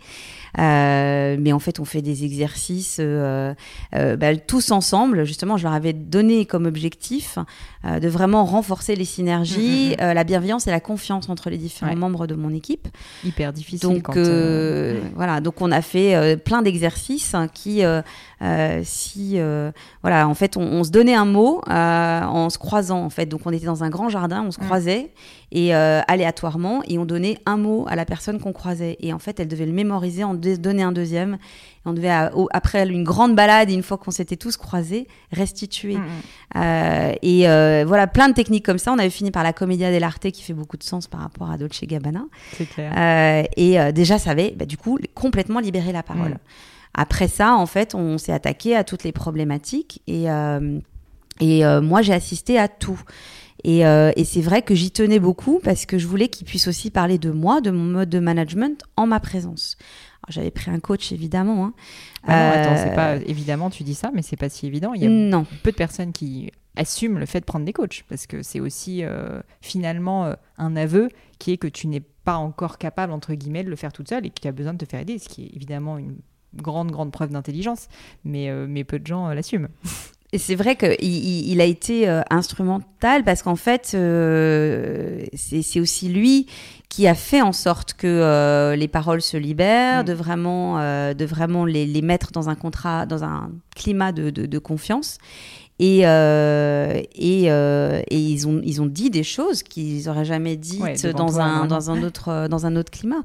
Euh, mais en fait, on fait des exercices euh, euh, bah, tous ensemble. Justement, je leur avais donné comme objectif de vraiment renforcer les synergies, Mhm, mhm. euh, la bienveillance et la confiance entre les différents Ouais. membres de mon équipe. hyper difficile. Donc quand, voilà, donc on a fait plein d'exercices hein, qui, si voilà, en fait, on, on se donnait un mot en se croisant en fait. Donc on était dans un grand jardin, on se Mm. Croisait et euh, aléatoirement et on donnait un mot à la personne qu'on croisait et en fait, elle devait le mémoriser, en donner un deuxième. Et on devait à- au- après une grande balade, et une fois qu'on s'était tous croisés, restituer. mm, mm. Euh, et euh, voilà, plein de techniques comme ça. On avait fini par la Commedia dell'arte qui fait beaucoup de sens par rapport à Dolce Gabbana. clair. Et déjà, ça avait bah, du coup complètement libéré la parole. Mm. Après ça, en fait, on s'est attaqué à toutes les problématiques et, et euh, moi, j'ai assisté à tout. Et, euh, et c'est vrai que j'y tenais beaucoup parce que je voulais qu'ils puissent aussi parler de moi, de mon mode de management en ma présence. J'avais pris un coach, évidemment. hein. Ah non, attends, Euh, c'est pas évidemment. Tu dis ça, mais c'est pas si évident. Il y a Non. peu de personnes qui assument le fait de prendre des coachs parce que c'est aussi euh, finalement euh, un aveu qui est que tu n'es pas encore capable entre guillemets de le faire toute seule et que tu as besoin de te faire aider, ce qui est évidemment une grande grande preuve d'intelligence, mais euh, mais peu de gens euh, l'assument. [laughs] Et c'est vrai qu'il il, a été euh, instrumental parce qu'en fait, euh, c'est aussi lui qui a fait en sorte que euh, les paroles se libèrent, Mm. de vraiment, de vraiment les, les mettre dans un contrat, dans un climat de, de, de confiance. Et, et, et ils, ont, ils ont dit des choses qu'ils n'auraient jamais dites Ouais, dans, un, dans, un autre, dans un autre climat.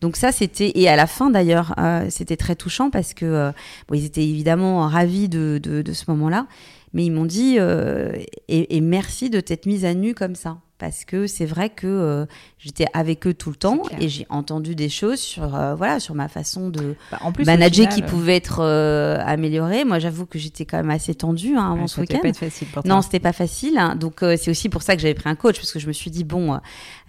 Donc ça, c'était et à la fin d'ailleurs, euh, c'était très touchant parce que euh, bon, ils étaient évidemment ravis de, ce moment-là, mais ils m'ont dit euh, et, merci de t'être mise à nu comme ça parce que c'est vrai que euh, j'étais avec eux tout le temps et j'ai entendu des choses sur euh, voilà sur ma façon de bah, en plus, manager final, qui pouvait être euh, améliorée. Moi, j'avoue que j'étais quand même assez tendue hein, avant ouais, ce week-end. Non, c'était pas facile. Hein. Donc euh, c'est aussi pour ça que j'avais pris un coach parce que je me suis dit bon,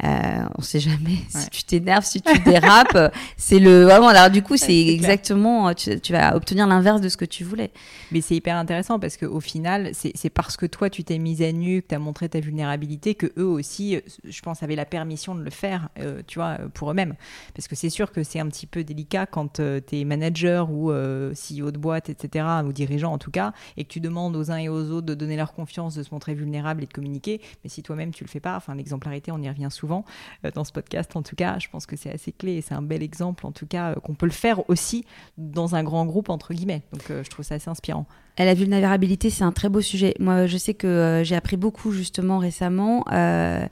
on sait jamais [laughs] ouais. si tu t'énerves, si tu dérapes, [laughs] c'est le vraiment. Alors du coup, c'est exactement tu, tu, vas obtenir l'inverse de ce que tu voulais. Mais c'est hyper intéressant parce qu'au final, c'est parce que toi tu t'es mise à nu, que tu as montré ta vulnérabilité, que eux aussi, je pense, avaient la permission de le faire, euh, tu vois, pour eux-mêmes. Parce que c'est sûr que c'est un petit peu délicat quand euh, tu es manager ou euh, CEO de boîte, etc., ou dirigeant en tout cas, et que tu demandes aux uns et aux autres de donner leur confiance, de se montrer vulnérable et de communiquer. Mais si toi-même tu le fais pas, enfin, l'exemplarité, on y revient souvent euh, dans ce podcast en tout cas, je pense que c'est assez clé et c'est un bel exemple en tout cas qu'on peut le faire aussi dans un grand groupe, entre guillemets. Donc je trouve ça assez inspirant. La vulnérabilité, c'est un très beau sujet. Moi, je sais que euh, j'ai appris beaucoup justement récemment. Euh,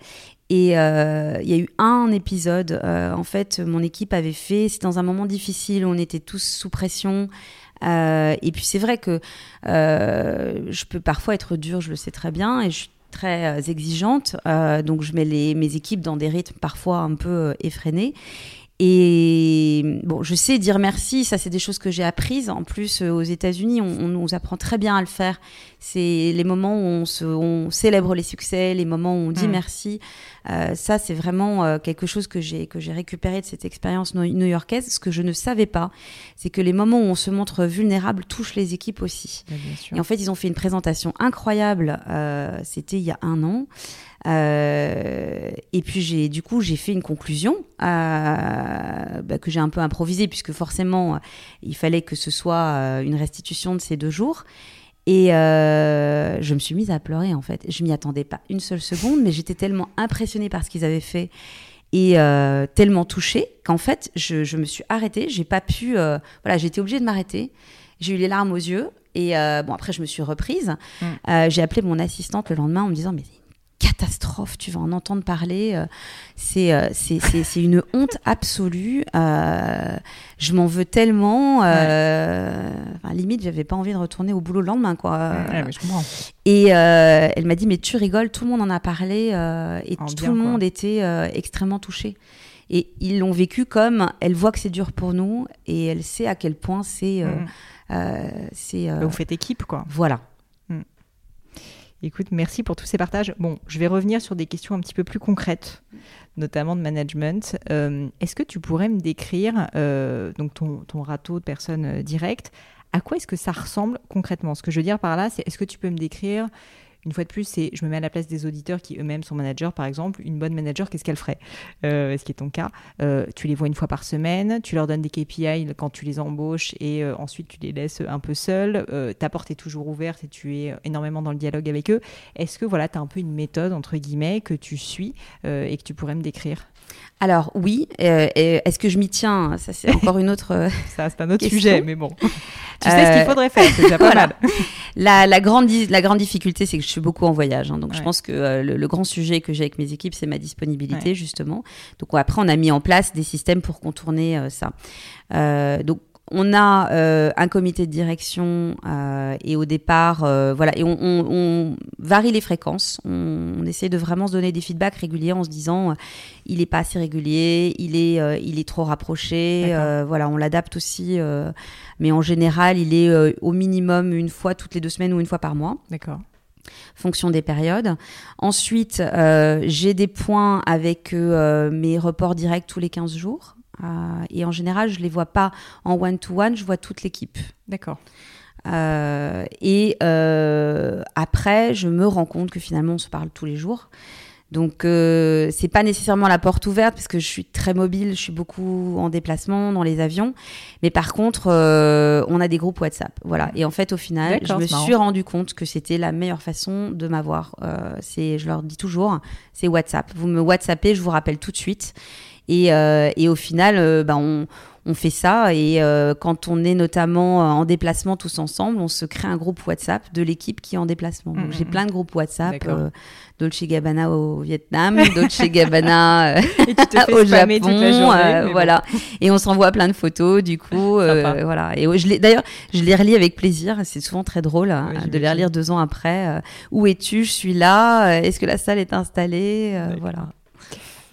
et euh, il y a eu un épisode, en fait, mon équipe avait fait, c'est dans un moment difficile, on était tous sous pression. et puis c'est vrai que je peux parfois être dure, je le sais très bien, et je suis très exigeante. donc je mets les, mes équipes dans des rythmes parfois un peu effrénés. Et bon, je sais dire merci, ça c'est des choses que j'ai apprises. En plus, euh, aux États-Unis, on, on, nous apprend très bien à le faire. C'est les moments où on, se, on, célèbre les succès, les moments où on dit mmh. merci. Euh, ça, c'est vraiment euh, quelque chose que j'ai que j'ai récupéré de cette expérience new-yorkaise. Ce que je ne savais pas, c'est que les moments où on se montre vulnérable touchent les équipes aussi. Et en fait, ils ont fait une présentation incroyable. Euh, C'était il y a un an. Euh, et puis j'ai du coup j'ai fait une conclusion euh, bah, que j'ai un peu improvisée puisque forcément il fallait que ce soit euh, une restitution de ces deux jours. Et euh, je me suis mise à pleurer en fait. Je m'y attendais pas une seule seconde, mais j'étais tellement impressionnée par ce qu'ils avaient fait et euh, tellement touchée qu'en fait je, je, me suis arrêtée. J'ai pas pu. Euh, voilà, j'ai été obligée de m'arrêter. J'ai eu les larmes aux yeux. Et bon après je me suis reprise. Mm. j'ai appelé mon assistante le lendemain en me disant mais catastrophe, tu vas en entendre parler. Euh, c'est euh, c'est une honte absolue. Euh, je m'en veux tellement. Euh, enfin, limite, j'avais pas envie de retourner au boulot le lendemain, quoi. Ouais, mais je comprends. Et euh, elle m'a dit, mais tu rigoles, tout le monde en a parlé et en tout bien, le monde quoi. était extrêmement touché. Et ils l'ont vécu comme elle voit que c'est dur pour nous et elle sait à quel point c'est. Mmh. c'est Vous faites équipe, quoi. Voilà. Écoute, merci pour tous ces partages. Bon, je vais revenir sur des questions un petit peu plus concrètes, notamment de management. Euh, Est-ce que tu pourrais me décrire euh, donc ton, ton râteau de personnes euh, directes À quoi est-ce que ça ressemble concrètement? Ce que je veux dire par là, c'est est-ce que tu peux me décrire une fois de plus, c'est je me mets à la place des auditeurs qui eux-mêmes sont managers, par exemple. Une bonne manager, qu'est-ce qu'elle ferait? Euh, Ce qui est ton cas. Euh, tu les vois une fois par semaine, tu leur donnes des KPI quand tu les embauches et euh, ensuite tu les laisses un peu seuls. Ta porte est toujours ouverte et tu es énormément dans le dialogue avec eux. Est-ce que voilà, tu as un peu une méthode, entre guillemets, que tu suis et que tu pourrais me décrire? Alors oui, euh, est-ce que je m'y tiens? Ça c'est encore une autre. [laughs] ça c'est un autre question. sujet, mais bon. Tu sais ce qu'il faudrait faire, c'est déjà pas voilà. mal. la, la, grande, la grande difficulté, c'est que je suis beaucoup en voyage. Hein, donc ouais. je pense que euh, le, le, grand sujet que j'ai avec mes équipes, c'est ma disponibilité, ouais. justement. Donc après, on a mis en place des systèmes pour contourner euh, ça. Euh, donc on a euh, un comité de direction euh, et au départ, euh, voilà, et on, on, on, varie les fréquences. On, on, essaie de vraiment se donner des feedbacks réguliers en se disant, il est pas assez régulier, il est, il est trop rapproché. voilà, on l'adapte aussi, mais en général, il est au minimum une fois toutes les deux semaines ou une fois par mois. D'accord fonction des périodes. Ensuite, euh, j'ai des points avec euh, mes reports directs tous les 15 jours. Euh, et en général, je les vois pas en one-to-one, -one, je vois toute l'équipe. D'accord. Euh, et euh, après, je me rends compte que finalement, on se parle tous les jours. Donc, euh, c'est pas nécessairement la porte ouverte parce que je suis très mobile, je suis beaucoup en déplacement dans les avions. Mais par contre, on a des groupes WhatsApp. Voilà. Et en fait, au final, je me suis rendu compte que c'était la meilleure façon de m'avoir. C'est, je leur dis toujours, c'est WhatsApp. Vous me WhatsAppez, je vous rappelle tout de suite. Et, euh, et au final, euh, bah, on, on fait ça. Et quand on est notamment en déplacement tous ensemble, on se crée un groupe WhatsApp de l'équipe qui est en déplacement. Donc, j'ai plein de groupes WhatsApp. Dolce Gabbana au Vietnam, [laughs] Dolce Gabbana au Japon, voilà. Et on s'envoie plein de photos, du coup, [laughs] voilà. Et d'ailleurs, je les relis avec plaisir. C'est souvent très drôle hein, de les relire deux ans après. où es-tu? Je suis là. Est-ce que la salle est installée? Voilà.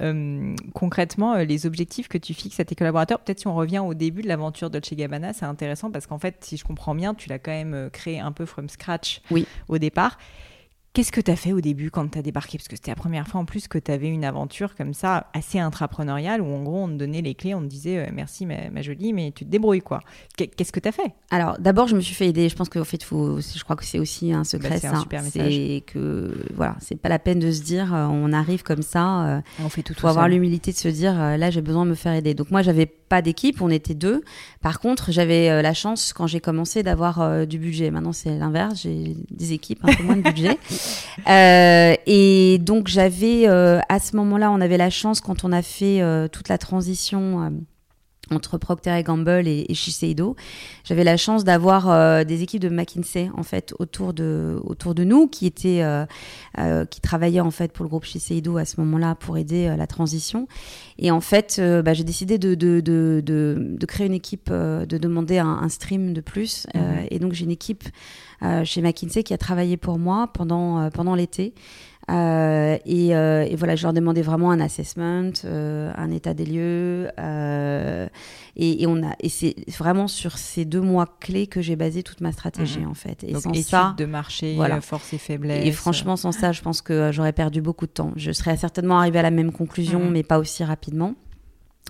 Euh, concrètement, euh, les objectifs que tu fixes à tes collaborateurs, peut-être si on revient au début de l'aventure Dolce Gabbana, c'est intéressant parce qu'en fait, si je comprends bien, tu l'as quand même euh, créé un peu from scratch oui. au départ. Qu'est-ce que tu as fait au début quand tu as débarqué? Parce que c'était la première fois en plus que tu avais une aventure comme ça, assez intrapreneuriale, où en gros on te donnait les clés, on te disait euh, merci ma, jolie, mais tu te débrouilles quoi. Qu'est-ce que tu as fait? Alors d'abord je me suis fait aider, je pense qu'en fait faut, je crois que c'est aussi un secret, bah, c'est que voilà, c'est pas la peine de se dire euh, on arrive comme ça, euh, on fait tout. Faut avoir l'humilité de se dire là j'ai besoin de me faire aider. Donc moi j'avais pas d'équipe, on était deux. Par contre j'avais la chance quand j'ai commencé d'avoir du budget. Maintenant c'est l'inverse, j'ai des équipes un peu moins de budget. [laughs] Euh, et donc j'avais euh, à ce moment-là, on avait la chance quand on a fait euh, toute la transition entre Procter Gamble et, et Shiseido. J'avais la chance d'avoir euh, des équipes de McKinsey en fait autour de autour de nous qui étaient euh, euh, qui travaillaient en fait pour le groupe Shiseido à ce moment-là pour aider la transition. Et en fait, bah, j'ai décidé de de, de, de, créer une équipe, de demander un, un stream de plus. Mhm. et donc j'ai une équipe chez McKinsey qui a travaillé pour moi pendant pendant l'été. Euh, et, euh, et, voilà, je leur demandais vraiment un assessment, euh, un état des lieux. Et, et, on a, et c'est vraiment sur ces deux mois clés que j'ai basé toute ma stratégie mhm. en fait. Et Donc, sans ça, de marché, voilà. force et faiblesse. Et franchement, sans ça, je pense que j'aurais perdu beaucoup de temps. Je serais certainement arrivée à la même conclusion, mhm. mais pas aussi rapidement.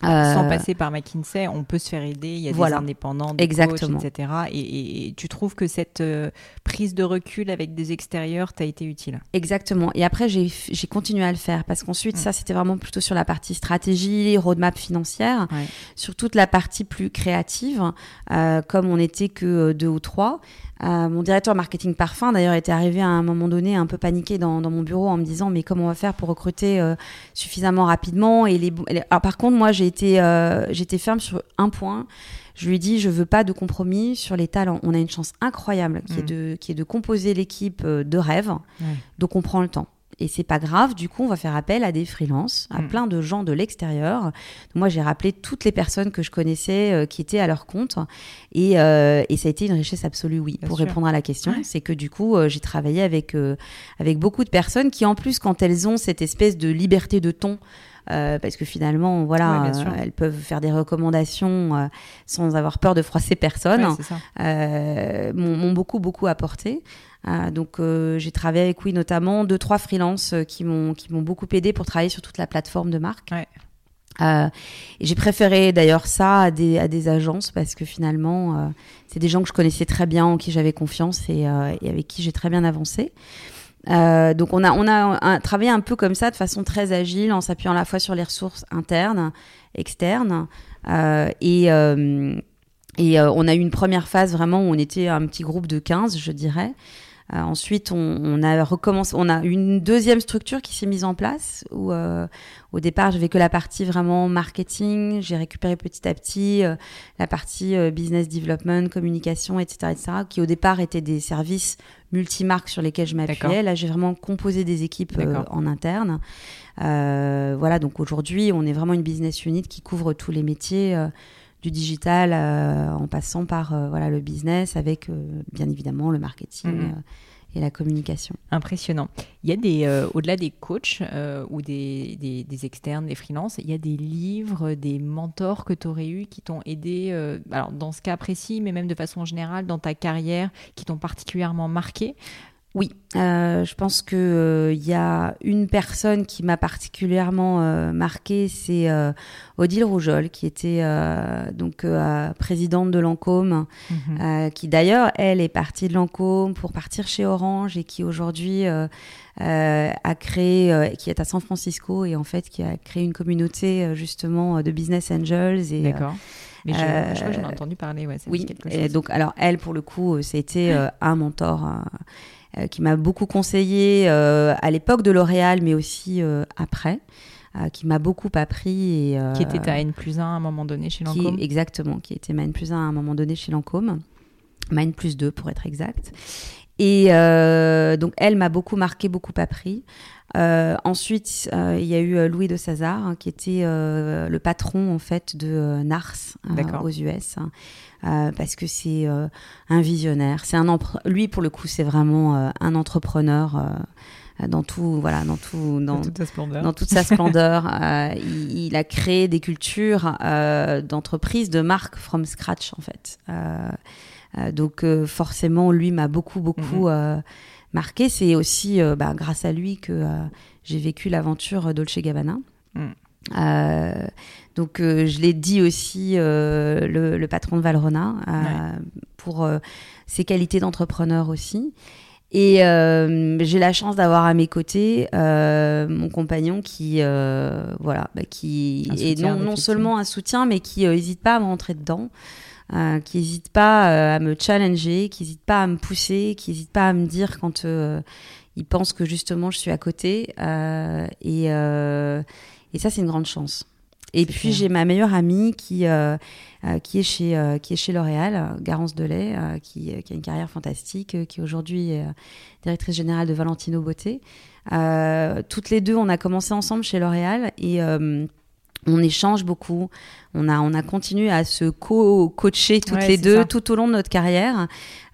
Sans euh, passer par McKinsey, on peut se faire aider. Il y a des indépendants, des Exactement. coachs, etc. Et, tu trouves que cette euh, prise de recul avec des extérieurs t'a été utile? Exactement. Et après, j'ai continué à le faire parce qu'ensuite, mm. ça, c'était vraiment plutôt sur la partie stratégie, roadmap financière, sur toute la partie plus créative, euh, comme on n'était que deux ou trois. Euh, mon directeur marketing parfum, d'ailleurs, était arrivé à un moment donné un peu paniqué dans, mon bureau en me disant mais comment on va faire pour recruter euh, suffisamment rapidement et les, Alors, par contre, moi, j'ai été, euh, j'étais ferme sur un point. Je lui ai dit je veux pas de compromis sur les talents. On a une chance incroyable qui, est, mm. de, qui est de composer l'équipe de rêve, donc on prend le temps. Et c'est pas grave, du coup, on va faire appel à des freelances, à mm. plein de gens de l'extérieur. Moi, j'ai rappelé toutes les personnes que je connaissais euh, qui étaient à leur compte. Et, euh, et, ça a été une richesse absolue, oui, pour répondre à la question. C'est que du coup, euh, j'ai travaillé avec, avec beaucoup de personnes qui, en plus, quand elles ont cette espèce de liberté de ton, parce que finalement, voilà, elles peuvent faire des recommandations sans avoir peur de froisser personne. m'ont beaucoup beaucoup apporté. Euh, donc euh, j'ai travaillé avec oui notamment deux trois freelances euh, qui m'ont qui m'ont beaucoup aidé pour travailler sur toute la plateforme de marque. Ouais. Euh, j'ai préféré d'ailleurs ça à des, à des agences parce que finalement, c'est des gens que je connaissais très bien, en qui j'avais confiance et, et, avec qui j'ai très bien avancé. donc on a, on a travaillé un peu comme ça, de façon très agile, en s'appuyant à la fois sur les ressources internes, externes. et et on a eu une première phase vraiment où on était un petit groupe de 15, je dirais. Euh, ensuite, on, a recommencé, on a une deuxième structure qui s'est mise en place où euh, au départ, j'avais que la partie vraiment marketing. J'ai récupéré petit à petit euh, la partie business development, communication, etc., etc., qui au départ étaient des services multimarques sur lesquels je m'appuyais. Là, j'ai vraiment composé des équipes en interne. voilà, donc aujourd'hui, on est vraiment une business unit qui couvre tous les métiers du digital euh, en passant par euh, voilà le business avec euh, bien évidemment le marketing mhm. et la communication. Impressionnant. Il y a des, au-delà des coachs ou des, des, externes, des freelances, il y a des livres, des mentors que tu aurais eu qui t'ont aidé, alors dans ce cas précis, mais même de façon générale dans ta carrière, qui t'ont particulièrement marqué oui, euh, je pense que il euh, y a une personne qui m'a particulièrement euh, marqué, c'est euh, Odile Roujol, qui était donc présidente de Lancôme, mhm. qui d'ailleurs elle est partie de Lancôme pour partir chez Orange et qui aujourd'hui a créé, qui est à San Francisco et en fait qui a créé une communauté justement de business angels et D'accord. Mais je, crois que j'en ai entendu parler. Ouais, oui, et donc alors elle, pour le coup, c'était un mentor. Euh, qui m'a beaucoup conseillé euh, à l'époque de L'Oréal, mais aussi euh, après. qui m'a beaucoup appris. Et, qui était ta N plus 1 à un moment donné chez Lancôme Exactement, qui était ma N plus 1 à un moment donné chez Lancôme. Ma N plus 2 pour être exact. Et donc elle m'a beaucoup marqué, beaucoup appris. Euh, ensuite, euh, il y a eu euh, Louis de Sazar, hein, qui était le patron en fait de Nars aux US, hein, parce que c'est un visionnaire. C'est un lui pour le coup, c'est vraiment un entrepreneur dans tout voilà dans tout dans, toute sa splendeur, dans toute sa splendeur. [laughs] il, il, a créé des cultures d'entreprises de marques from scratch en fait donc forcément lui m'a beaucoup beaucoup mhm marqué. C'est aussi euh, bah, grâce à lui que euh, j'ai vécu l'aventure Dolce Gabbana. Mm. Euh, donc je l'ai dit aussi le, patron de Valrona pour ses qualités d'entrepreneur aussi. Et j'ai la chance d'avoir à mes côtés mon compagnon qui, voilà, bah, qui est non, non seulement un soutien, mais qui n'hésite pas à me rentrer dedans. Euh, qui n'hésite pas euh, à me challenger, qui n'hésite pas à me pousser, qui n'hésite pas à me dire quand euh, il pense que justement je suis à côté. Et, et, ça, c'est une grande chance. Et puis j'ai ma meilleure amie qui qui est chez qui est chez L'Oréal, Garance Delay, qui, qui, a une carrière fantastique, qui aujourd'hui est directrice générale de Valentino Beauté. toutes les deux, on a commencé ensemble chez L'Oréal et on échange beaucoup. On a, on a continué à se co-coacher toutes les deux tout au long de notre carrière.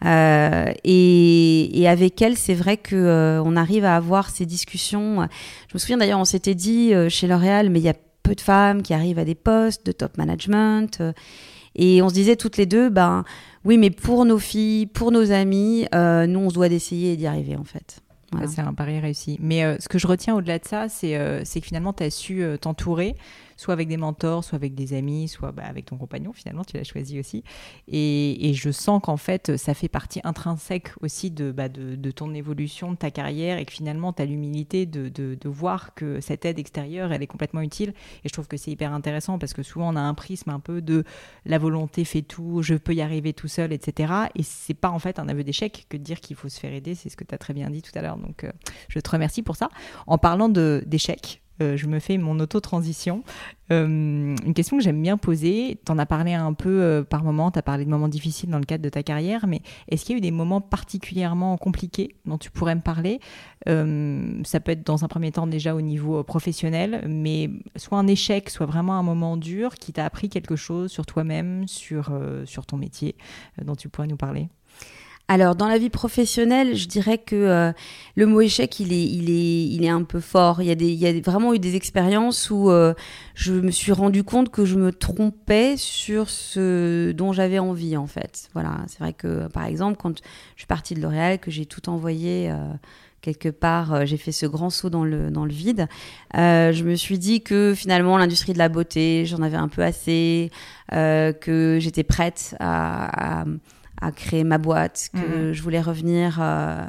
Euh, et, avec elle, c'est vrai que euh, on arrive à avoir ces discussions. Je me souviens d'ailleurs, on s'était dit euh, chez L'Oréal, mais il y a de femmes qui arrivent à des postes de top management. et on se disait toutes les deux, ben oui, mais pour nos filles, pour nos amis, nous, on se doit d'essayer d'y arriver en fait. C'est un pari réussi. Mais ce que je retiens au-delà de ça, c'est que finalement, tu as su t'entourer soit avec des mentors, soit avec des amis, soit bah, avec ton compagnon, finalement, tu l'as choisi aussi. Et, je sens qu'en fait, ça fait partie intrinsèque aussi de, bah, de, ton évolution, de ta carrière, et que finalement, tu as l'humilité de, voir que cette aide extérieure, elle est complètement utile. Et je trouve que c'est hyper intéressant parce que souvent, on a un prisme un peu de la volonté fait tout, je peux y arriver tout seul, etc. Et c'est pas en fait un aveu d'échec que de dire qu'il faut se faire aider, c'est ce que tu as très bien dit tout à l'heure. Donc, euh, je te remercie pour ça. En parlant d'échecs, euh, je me fais mon auto-transition. Euh, une question que j'aime bien poser, tu en as parlé un peu euh, par moment, tu as parlé de moments difficiles dans le cadre de ta carrière, mais est-ce qu'il y a eu des moments particulièrement compliqués dont tu pourrais me parler? Ça peut être dans un premier temps déjà au niveau professionnel, mais soit un échec, soit vraiment un moment dur qui t'a appris quelque chose sur toi-même, sur, sur ton métier, dont tu pourrais nous parler? Alors dans la vie professionnelle, je dirais que euh, le mot échec, il est, il est, il est un peu fort. Il y a, des, il y a vraiment eu des expériences où euh, je me suis rendu compte que je me trompais sur ce dont j'avais envie en fait. Voilà, c'est vrai que par exemple quand je suis partie de L'Oréal, que j'ai tout envoyé. Euh, quelque part, j'ai fait ce grand saut dans le, dans le vide. je me suis dit que finalement, l'industrie de la beauté, j'en avais un peu assez, que j'étais prête à, à à créer ma boîte, que mhm. je voulais revenir. Euh,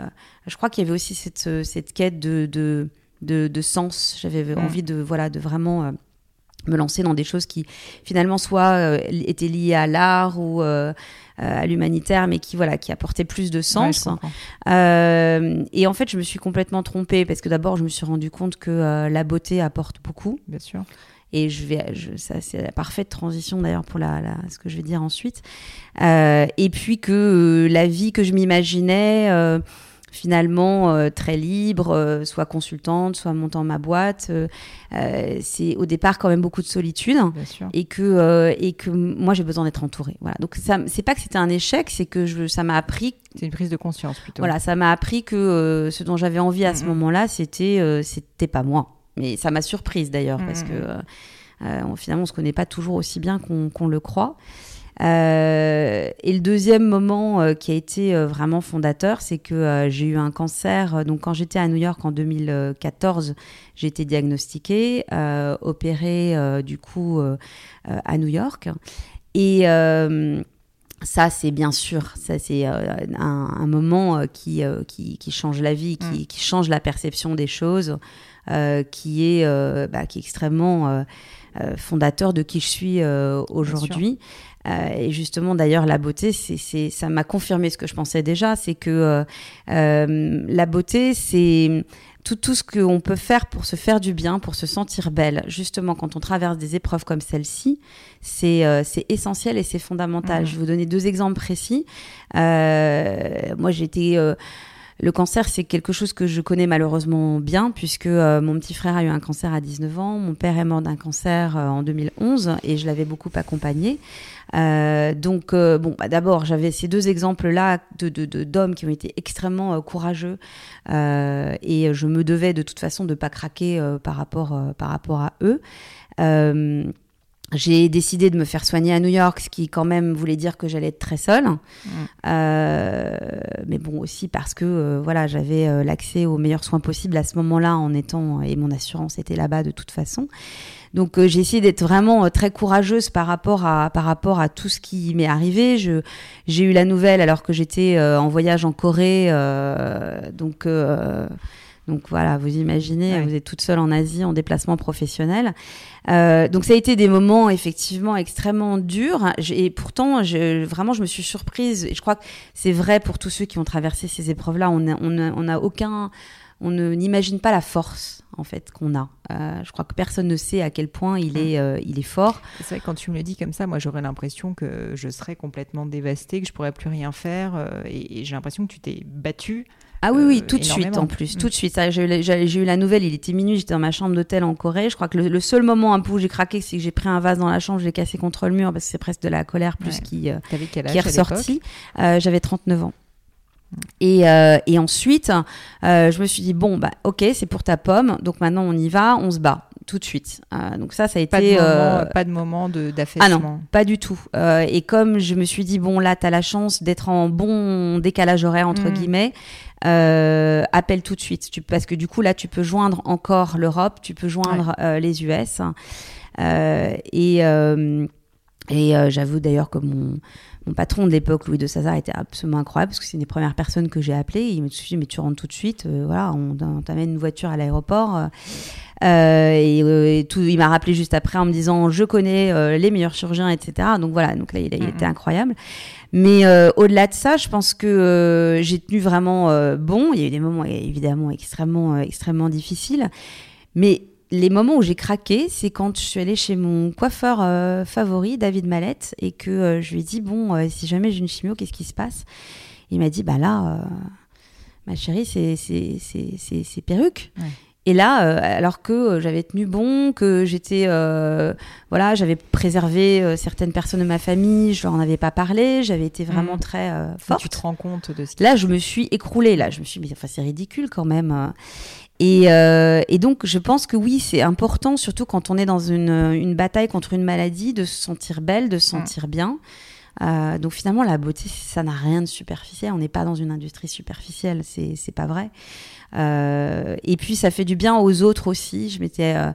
je crois qu'il y avait aussi cette, euh, cette quête de, de, de, sens. J'avais mhm. envie de, voilà, de vraiment euh, me lancer dans des choses qui finalement soit étaient liées à l'art ou à l'humanitaire, mais qui voilà, qui apportaient plus de sens. et en fait, je me suis complètement trompée parce que d'abord, je me suis rendu compte que la beauté apporte beaucoup. Bien sûr. Et je vais, je, ça c'est la parfaite transition d'ailleurs pour la, la, ce que je vais dire ensuite. Euh, et puis que euh, la vie que je m'imaginais, euh, finalement euh, très libre, euh, soit consultante, soit montant ma boîte, c'est au départ quand même beaucoup de solitude. Et que et que moi j'ai besoin d'être entourée. Voilà. Donc ça, c'est pas que c'était un échec, c'est que je, ça m'a appris. C'est une prise de conscience plutôt. Voilà, ça m'a appris que ce dont j'avais envie à ce moment-là, c'était c'était pas moi. Mais ça m'a surprise d'ailleurs, parce que mmh. euh, finalement, on se connaît pas toujours aussi bien qu'on le croit. Euh, et le deuxième moment euh, qui a été vraiment fondateur, c'est que j'ai eu un cancer. Donc, quand j'étais à New York en 2014, j'ai été diagnostiquée, opérée du coup à New York. Et ça, c'est bien sûr, ça c'est un, moment qui, qui, qui, change la vie, qui, mmh. qui, change la perception des choses. Euh, qui, est, euh, bah, qui est extrêmement euh, fondateur de qui je suis aujourd'hui. et justement, d'ailleurs, la beauté, c'est, ça m'a confirmé ce que je pensais déjà, c'est que la beauté, c'est tout, tout ce qu'on peut faire pour se faire du bien, pour se sentir belle. Justement, quand on traverse des épreuves comme celle-ci, c'est essentiel et c'est fondamental. Mmh. Je vais vous donner deux exemples précis. Moi, j'étais... Le cancer, c'est quelque chose que je connais malheureusement bien, puisque euh, mon petit frère a eu un cancer à 19 ans, mon père est mort d'un cancer euh, en 2011, et je l'avais beaucoup accompagné. Euh, donc, bon, bah, d'abord, j'avais ces deux exemples-là de, d'hommes qui ont été extrêmement courageux, et je me devais de toute façon de pas craquer par rapport à eux. J'ai décidé de me faire soigner à New York, ce qui quand même voulait dire que j'allais être très seule. Mm. Euh, mais bon aussi parce que euh, voilà j'avais euh, l'accès aux meilleurs soins possibles à ce moment-là en étant et mon assurance était là-bas de toute façon. Donc j'ai essayé d'être vraiment très courageuse par rapport à par rapport à tout ce qui m'est arrivé. Je j'ai eu la nouvelle alors que j'étais en voyage en Corée, donc donc voilà, vous imaginez, vous êtes toute seule en Asie en déplacement professionnel. Euh, donc ça a été des moments effectivement extrêmement durs. Et pourtant, je, vraiment, je me suis surprise. Et je crois que c'est vrai pour tous ceux qui ont traversé ces épreuves-là. On n'a on on a aucun, on n'imagine pas la force en fait qu'on a. Euh, je crois que personne ne sait à quel point il est, euh, il est fort. C'est vrai quand tu me le dis comme ça, moi j'aurais l'impression que je serais complètement dévastée, que je pourrais plus rien faire. et, et j'ai l'impression que tu t'es battue ah oui, oui, euh, tout de suite en plus, tout de suite. J'ai eu, la nouvelle, il était minuit, j'étais dans ma chambre d'hôtel en Corée. Je crois que le, seul moment un peu où j'ai craqué, c'est que j'ai pris un vase dans la chambre, je l'ai cassé contre le mur parce que c'est presque de la colère plus qui, euh, qui est ressorti. Euh, J'avais 39 ans. Et, euh, et, ensuite, euh, je me suis dit bon bah ok c'est pour ta pomme donc maintenant on y va on se bat tout de suite euh, donc ça ça a été pas de moment, de d'affaissement ah non pas du tout et comme je me suis dit bon là tu as la chance d'être en bon décalage horaire entre mm. guillemets euh, appelle tout de suite. Tu, parce que du coup, là, tu peux joindre encore l'Europe, tu peux joindre euh, les US. Euh, et euh, et euh, j'avoue d'ailleurs que mon, mon patron de l'époque, Louis de Sazar, était absolument incroyable parce que c'est une des premières personnes que j'ai appelées. Il me dit mais tu rentres tout de suite. voilà, on, t'amène une voiture à l'aéroport. et, tout, il m'a rappelé juste après en me disant je connais les meilleurs chirurgiens, etc. Donc voilà, donc là il, il était incroyable. Mais euh, au-delà de ça, je pense que euh, j'ai tenu vraiment euh, bon. Il y a eu des moments évidemment extrêmement, extrêmement difficiles. Mais les moments où j'ai craqué, c'est quand je suis allée chez mon coiffeur favori, David Mallette, et que je lui ai dit Bon, si jamais j'ai une chimio, qu'est-ce qui se passe? Il m'a dit Bah là, ma chérie, c'est perruque. Et là, euh, alors que euh, j'avais tenu bon, que j'étais, euh, voilà, j'avais préservé certaines personnes de ma famille, je leur en avais pas parlé, j'avais été vraiment mmh. très forte. Tu te rends compte de ce Là, je me suis écroulée. Là, je me suis dit, enfin, c'est ridicule quand même. Et, et, donc, je pense que oui, c'est important, surtout quand on est dans une, une, bataille contre une maladie, de se sentir belle, de se mmh. sentir bien. Euh, donc finalement, la beauté, ça n'a rien de superficiel. On n'est pas dans une industrie superficielle, c'est pas vrai. Euh, et puis ça fait du bien aux autres aussi. Je m'étais euh,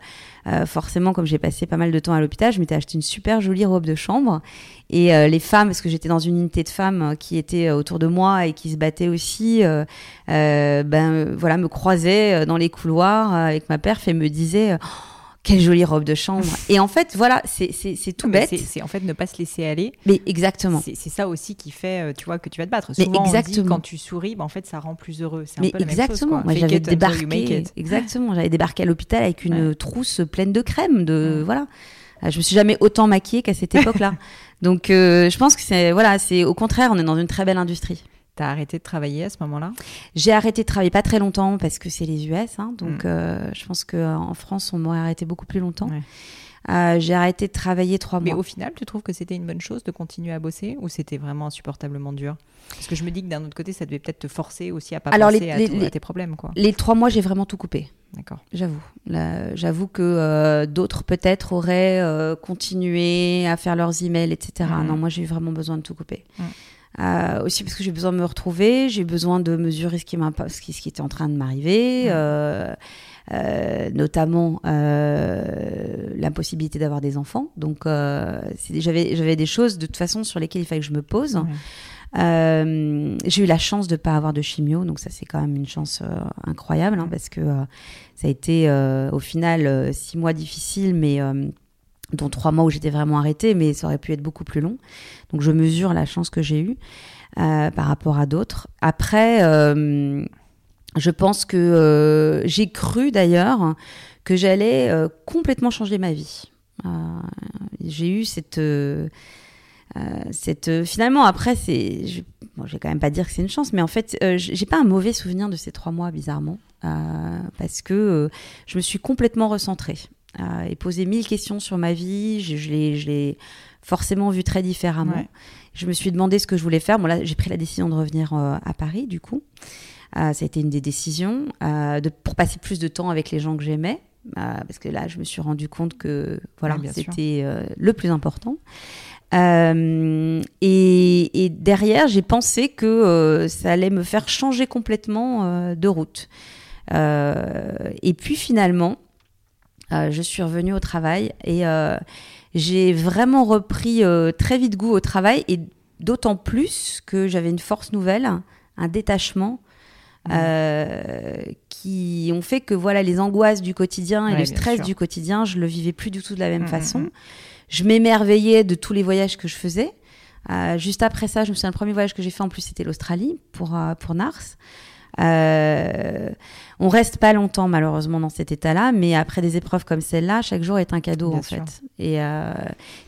euh, forcément, comme j'ai passé pas mal de temps à l'hôpital, je m'étais acheté une super jolie robe de chambre. Et les femmes, parce que j'étais dans une unité de femmes qui étaient autour de moi et qui se battaient aussi, ben voilà, me croisaient dans les couloirs avec ma perf et me disaient. Quelle jolie robe de chambre. [laughs] Et en fait, voilà, c'est tout bête. C'est en fait ne pas se laisser aller. Mais exactement. C'est ça aussi qui fait, euh, tu vois, que tu vas te battre. Souvent, mais exactement. On dit, quand tu souris, bah, en fait, ça rend plus heureux. C'est un peu la exactement. Moi, j'avais débarqué. [laughs] Exactement. J'avais débarqué à l'hôpital avec une trousse pleine de crème. De voilà. Euh, je me suis jamais autant maquillée qu'à cette époque-là. [laughs] Donc, euh, je pense que c'est voilà, c'est au contraire, on est dans une très belle industrie. T'as arrêté de travailler à ce moment-là? J'ai arrêté de travailler pas très longtemps parce que c'est les US, hein, donc mm. euh, je pense qu'en France on m'aurait arrêté beaucoup plus longtemps. Euh, j'ai arrêté de travailler trois mois. Mais au final, tu trouves que c'était une bonne chose de continuer à bosser ou c'était vraiment insupportablement dur? Parce que je me dis que d'un autre côté, ça devait peut-être te forcer aussi à pas penser à, tes problèmes. Quoi. Les trois mois, j'ai vraiment tout coupé. D'accord. J'avoue. J'avoue que euh, d'autres peut-être auraient continué à faire leurs emails, etc. Mm. Non, moi j'ai eu vraiment besoin de tout couper. Mm. Euh, aussi parce que j'ai besoin de me retrouver, j'ai besoin de mesurer ce qui, ce qui, ce qui était en train de m'arriver, euh, euh, notamment euh, l'impossibilité d'avoir des enfants. Donc j'avais des choses de toute façon sur lesquelles il fallait que je me pose. j'ai eu la chance de ne pas avoir de chimio, donc ça c'est quand même une chance incroyable hein, parce que ça a été au final six mois difficiles, mais dont trois mois où j'étais vraiment arrêtée, mais ça aurait pu être beaucoup plus long. Donc je mesure la chance que j'ai eue par rapport à d'autres. Après, je pense que j'ai cru d'ailleurs que j'allais complètement changer ma vie. j'ai eu cette euh, cette, euh, finalement, après, c'est, je, bon, vais quand même pas dire que c'est une chance, mais en fait, euh, j'ai pas un mauvais souvenir de ces trois mois, bizarrement, parce que je me suis complètement recentrée et posé mille questions sur ma vie. Je, je l'ai forcément vu très différemment. Je me suis demandé ce que je voulais faire. Bon, là, j'ai pris la décision de revenir à Paris, du coup. ça a été une des décisions de, pour passer plus de temps avec les gens que j'aimais. parce que là, je me suis rendu compte que voilà, c'était le plus important. Euh, et, derrière, j'ai pensé que euh, ça allait me faire changer complètement euh, de route. et puis finalement, je suis revenue au travail et j'ai vraiment repris très vite goût au travail et d'autant plus que j'avais une force nouvelle, un détachement. Mmh. qui ont fait que voilà les angoisses du quotidien et le stress du quotidien, je le vivais plus du tout de la même mmh, façon. Mmh, je m'émerveillais de tous les voyages que je faisais. Euh, juste après ça, je me souviens, le premier voyage que j'ai fait en plus, c'était l'Australie pour, euh, pour Nars. Euh, on reste pas longtemps malheureusement dans cet état-là, mais après des épreuves comme celle-là, chaque jour est un cadeau en fait. Et euh,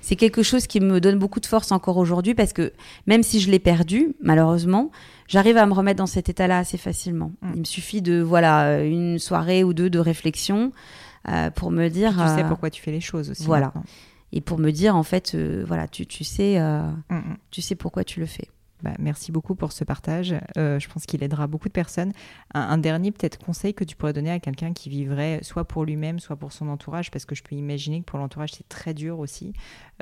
c'est quelque chose qui me donne beaucoup de force encore aujourd'hui parce que même si je l'ai perdu, malheureusement, j'arrive à me remettre dans cet état-là assez facilement. Mm. Il me suffit de voilà une soirée ou deux de réflexion euh, pour me dire. Tu sais pourquoi tu fais les choses aussi. Voilà et pour me dire en fait euh, voilà tu, tu sais euh, mm, mm. tu sais pourquoi tu le fais bah, merci beaucoup pour ce partage. Euh, je pense qu'il aidera beaucoup de personnes. Un, dernier peut-être conseil que tu pourrais donner à quelqu'un qui vivrait soit pour lui-même, soit pour son entourage, parce que je peux imaginer que pour l'entourage c'est très dur aussi.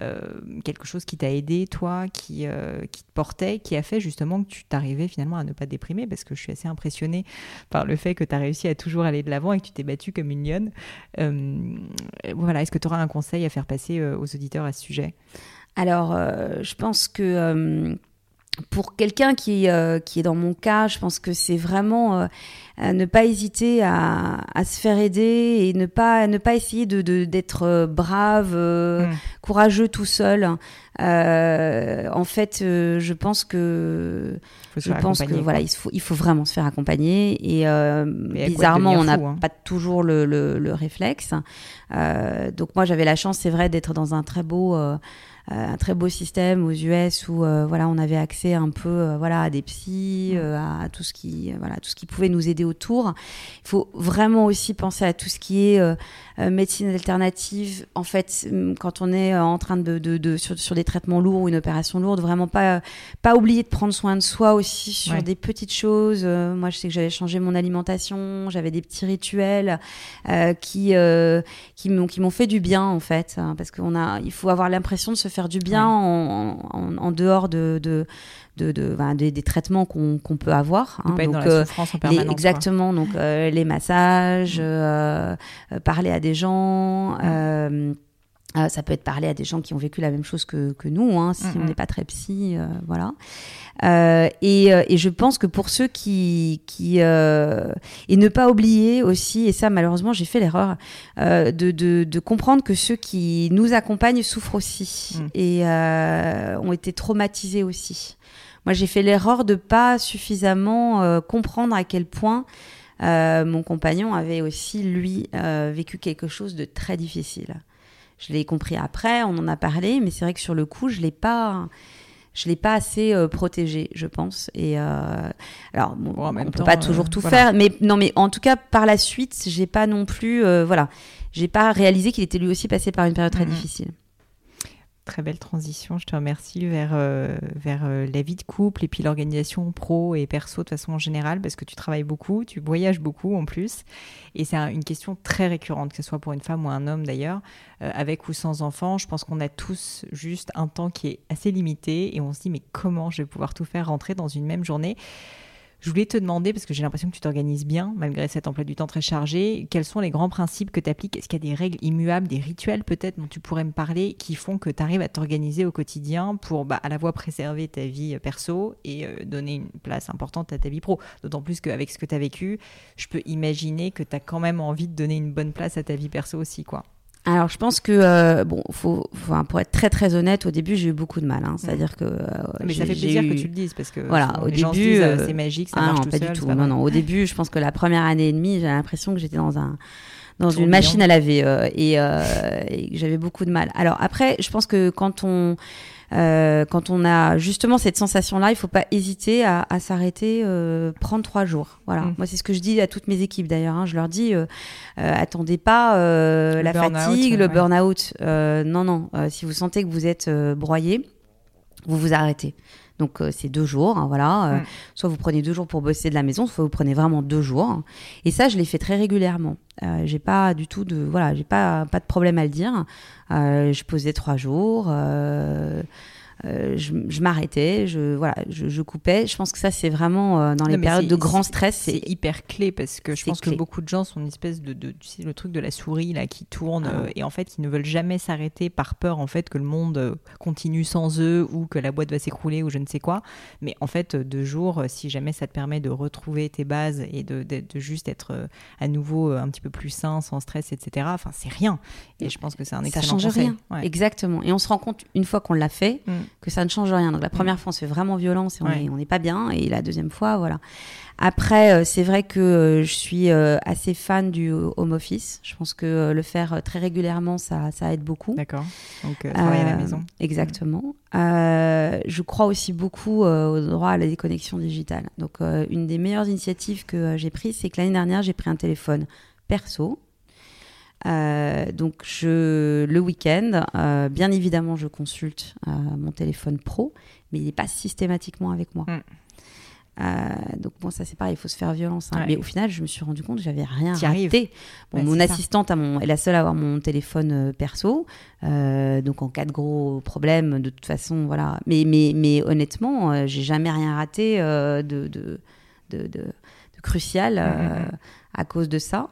Euh, quelque chose qui t'a aidé, toi, qui, euh, qui te portait, qui a fait justement que tu t'arrivais finalement à ne pas déprimer, parce que je suis assez impressionnée par le fait que tu as réussi à toujours aller de l'avant et que tu t'es battue comme une lionne. voilà, est-ce que tu auras un conseil à faire passer aux auditeurs à ce sujet? Alors, je pense que pour quelqu'un qui, euh, qui est dans mon cas, je pense que c'est vraiment euh, ne pas hésiter à, à, se faire aider et ne pas ne pas essayer de d'être euh, brave, mm. courageux tout seul. en fait, je pense que je pense que voilà, il faut il faut vraiment se faire accompagner et bizarrement, on n'a hein. pas toujours le, le, le réflexe. donc moi, j'avais la chance, c'est vrai, d'être dans un très beau euh, un très beau système aux US où euh, voilà on avait accès un peu euh, voilà à des psys, mm. à, tout ce qui voilà tout ce qui pouvait nous aider autour. Il faut vraiment aussi penser à tout ce qui est médecine alternative. En fait, quand on est en train de, de, de sur, sur, des traitements lourds ou une opération lourde, vraiment pas pas oublier de prendre soin de soi aussi sur des petites choses. moi, je sais que j'avais changé mon alimentation, j'avais des petits rituels qui qui m'ont qui m'ont fait du bien en fait, hein, parce qu'on a il faut avoir l'impression de se faire du bien en, en, dehors de, de, de, de des, traitements qu'on peut avoir. Hein. donc, dans la euh, souffrance en permanence, exactement. Donc euh, les massages, euh, parler à des gens. Ça peut être parler à des gens qui ont vécu la même chose que, que nous, hein, si on n'est pas très psy, voilà. Euh, et, euh, et, je pense que pour ceux qui, qui euh, et ne pas oublier aussi, et ça malheureusement j'ai fait l'erreur de, de, de, comprendre que ceux qui nous accompagnent souffrent aussi mm. et ont été traumatisés aussi. Moi j'ai fait l'erreur de pas suffisamment comprendre à quel point mon compagnon avait aussi lui vécu quelque chose de très difficile. Je l'ai compris après, on en a parlé, mais c'est vrai que sur le coup je l'ai pas je l'ai pas assez euh, protégé, je pense. Et euh, alors, bon, on ne peut pas toujours euh, tout faire, mais non, mais en tout cas, par la suite, j'ai pas non plus, voilà, j'ai pas réalisé qu'il était lui aussi passé par une période très mm-hmm. difficile. Très belle transition, je te remercie vers, euh, vers euh, la vie de couple et puis l'organisation pro et perso de façon générale parce que tu travailles beaucoup, tu voyages beaucoup en plus. Et c'est une question très récurrente, que ce soit pour une femme ou un homme d'ailleurs, euh, avec ou sans enfant. Je pense qu'on a tous juste un temps qui est assez limité et on se dit mais comment je vais pouvoir tout faire rentrer dans une même journée? Je voulais te demander, parce que j'ai l'impression que tu t'organises bien, malgré cet emploi du temps très chargé, quels sont les grands principes que tu appliques Est-ce qu'il y a des règles immuables, des rituels peut-être dont tu pourrais me parler qui font que tu arrives à t'organiser au quotidien pour bah, à la fois préserver ta vie euh, perso et euh, donner une place importante à ta vie pro? D'autant plus qu'avec ce que tu as vécu, je peux imaginer que tu as quand même envie de donner une bonne place à ta vie perso aussi. quoi. Alors, je pense que, euh, bon, faut, enfin, pour être très très honnête, au début, j'ai eu beaucoup de mal. Hein. C'est-à-dire que. euh, Mais ça fait plaisir eu- que tu le dises parce que Voilà, au les début, euh, c'est magique, ça Ah marche non, tout pas seul, du tout. pas Non, non. Au début, je pense que la première année et demie, j'ai l'impression que j'étais dans un dans Tourbillon. une machine à laver euh, et, euh, et j'avais beaucoup de mal. Alors après, je pense que quand on euh, quand on a justement cette sensation-là, il faut pas hésiter à, à s'arrêter, euh, prendre trois jours. Voilà. Mm. Moi, c'est ce que je dis à toutes mes équipes d'ailleurs. hein. Je leur dis, euh, attendez pas la fatigue, le ouais. burn-out. Non, non. Si vous sentez que vous êtes broyé, vous vous arrêtez. Donc euh, c'est deux jours, hein, voilà. Euh, Mm. Soit vous prenez deux jours pour bosser de la maison, soit vous prenez vraiment deux jours. Et ça, je l'ai fait très régulièrement. Euh, j'ai pas du tout de, voilà, j'ai pas pas de problème à le dire. Euh, je posais trois jours. Euh, je, je m'arrêtais, je voilà, je, je coupais. Je pense que ça c'est vraiment euh, dans les Non, périodes de grand stress, C'est hyper clé parce que je pense clé. que beaucoup de gens sont une espèce de, de tu sais, le truc de la souris là qui tourne Ah. euh, et en fait qui ne veulent jamais s'arrêter par peur en fait que le monde continue sans eux ou que la boîte va s'écrouler ou je ne sais quoi. Mais en fait deux jours, si jamais ça te permet de retrouver tes bases et de, de, de juste être à nouveau un petit peu plus sain, sans stress, etc. Enfin c'est rien. Et je pense que c'est un ça excellent change conseil. rien. Ouais. Exactement. Et on se rend compte une fois qu'on l'a fait Mm. Que ça ne change rien. Donc la première fois, on se fait vraiment violence et on Ouais. n'est pas bien. Et la deuxième fois, voilà. Après, euh, c'est vrai que euh, je suis euh, assez fan du home office. Je pense que le faire très régulièrement, ça, ça aide beaucoup. D'accord. Donc euh, travailler à la maison. Exactement. Euh, je crois aussi beaucoup au droit à la déconnexion digitale. Donc, euh, une des meilleures initiatives que j'ai prises, c'est que l'année dernière, j'ai pris un téléphone perso. Euh, donc, je, le week-end, euh, bien évidemment, je consulte euh, mon téléphone pro, mais il n'est pas systématiquement avec moi. Mm. Euh, donc bon, ça c'est pareil, il faut se faire violence. hein. Ouais. Mais au final, je me suis rendu compte que j'avais rien raté. Bon, Ouais, mon assistante mon, est la seule à avoir mon téléphone perso. Donc en cas de gros problème, de toute façon, voilà. Mais, mais, mais honnêtement, j'ai jamais rien raté de, de, de, de- de crucial euh, Mhm, mhm. à cause de ça.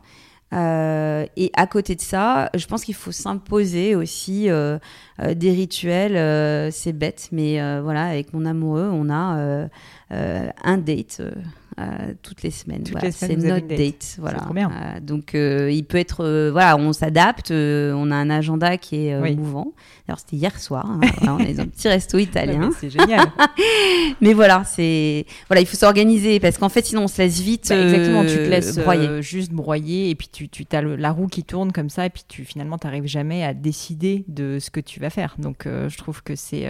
Euh, et à côté de ça, je pense qu'il faut s'imposer aussi euh, euh, des rituels. c'est bête, mais voilà, avec mon amoureux, on a un date. Euh, toutes les semaines, Voilà, c'est notre date, date. voilà. trop bien. Euh, donc euh, il peut être, voilà, on s'adapte, on a un agenda qui est Oui. mouvant. Alors c'était hier soir, hein, voilà, on est dans un petit resto [laughs] Ouais, italien. C'est génial. [laughs] Mais voilà, c'est voilà, il faut s'organiser parce qu'en fait sinon on se laisse vite Bah, exactement, tu te laisses broyer. juste broyer et puis tu, tu as la roue qui tourne comme ça et puis tu finalement t'arrives jamais à décider de ce que tu vas faire. Donc je trouve que c'est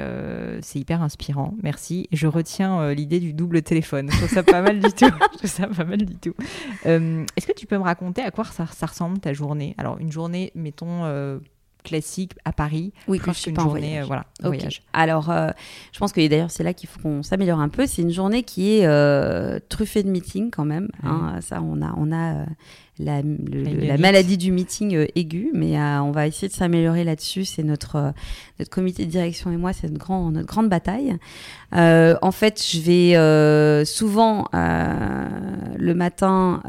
c'est hyper inspirant. Merci. Je retiens l'idée du double téléphone. Je trouve ça pas mal du tout. [laughs] Je trouve ça pas mal du tout. Euh, Est-ce que tu peux me raconter à quoi ça, ça ressemble ta journée? Alors une journée, mettons euh, classique à Paris, Oui, plus quand je suis qu'une pas en journée, voyage. euh, voilà, Ok. voyage. Alors, euh, je pense que d'ailleurs, c'est là qu'il faut qu'on s'améliore un peu. C'est une journée qui est euh, truffée de meetings quand même. hein. Ça, on a, on a la, le- La maladie du meeting euh, aigu, mais euh, on va essayer de s'améliorer là-dessus. C'est notre, euh, notre comité de direction et moi, c'est notre, grand, notre grande bataille. Euh, en fait, je vais euh, souvent euh, le matin.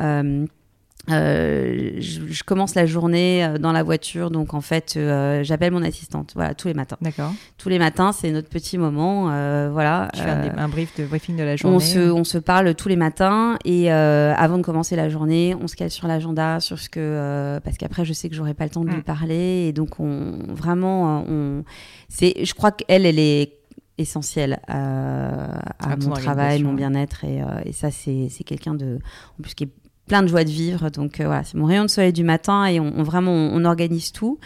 Euh, je, je commence la journée euh, dans la voiture, donc en fait, euh, j'appelle mon assistante. Voilà, tous les matins D'accord. tous les matins, c'est notre petit moment. euh, voilà. Tu fais un, Euh, un brief de briefing de la journée. on se, on se parle tous les matins et euh, avant de commencer la journée, on se cale sur l'agenda, sur ce que euh, parce qu'après je sais que j'aurai pas le temps de lui Mm. parler et donc on vraiment on c'est je crois qu'elle elle est essentielle euh, à À mon travail, mon bien-être et, euh, et ça c'est c'est quelqu'un de en plus qui est plein de joie de vivre donc euh, voilà c'est mon rayon de soleil du matin et on, on- vraiment on, on organise tout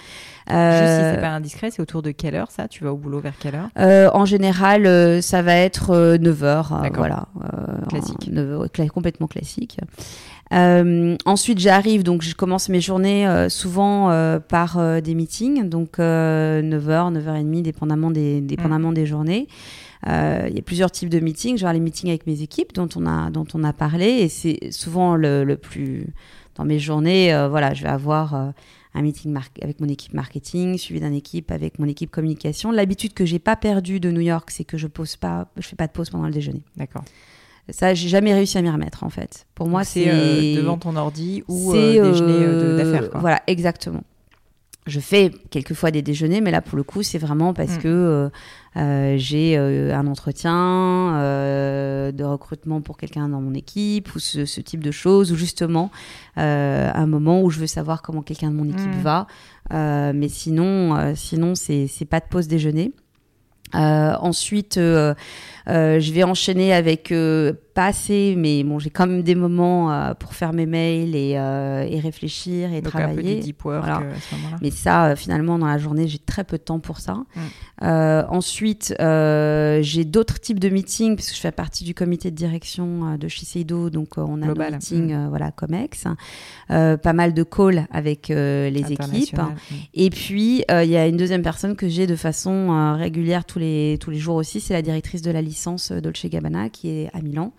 Juste si Euh, c'est pas indiscret, c'est autour de quelle heure ça? Tu vas au boulot vers quelle heure? Euh, en général, euh, ça va être 9h. D'accord. voilà. euh, Classique. en- 9 heures, cla- complètement classique. Euh, ensuite, j'arrive, donc je commence mes journées euh, souvent euh, par euh, des meetings, donc 9h, 9h30, dépendamment des, dépendamment des journées. Euh, Il y a plusieurs types de meetings. Avoir les meetings avec mes équipes dont on a, dont on a parlé et c'est souvent le, le plus. Dans mes journées, euh, voilà, je vais avoir euh, un meeting avec mon équipe marketing, suivi d'une équipe avec mon équipe communication. L'habitude que j'ai pas perdue de New York, c'est que je pose pas, je fais pas de pause pendant le déjeuner. D'accord. Ça, j'ai jamais réussi à m'y remettre en fait. Pour moi, c'est euh, devant ton ordi ou euh, déjeuner euh, d'affaires. Voilà, exactement. Je fais quelquefois des déjeuners, mais là pour le coup c'est vraiment parce Mm. que euh, euh, j'ai euh, un entretien euh, de recrutement pour quelqu'un dans mon équipe ou ce, ce type de choses, ou justement euh, un moment où je veux savoir comment quelqu'un de mon équipe Mm. va. Euh, mais sinon, euh, sinon c'est c'est pas de pause déjeuner. Euh, ensuite, euh, euh, je vais enchaîner avec euh, pas assez, mais bon, j'ai quand même des moments euh, pour faire mes mails et, euh, et réfléchir et Donc un peu travailler. du deep work Voilà. à ce moment-là. Mais ça, euh, finalement, dans la journée, j'ai très peu de temps pour ça. Mm. Ensuite, j'ai d'autres types de meetings, puisque je fais partie du comité de direction de Shiseido, donc on a Global. nos meetings, Mm. euh, voilà, COMEX, pas mal de calls avec les équipes. Mm. Et puis, il y a une deuxième personne que j'ai de façon régulière tous les, tous les jours aussi, c'est la directrice de la licence Dolce Gabbana qui est à Milan.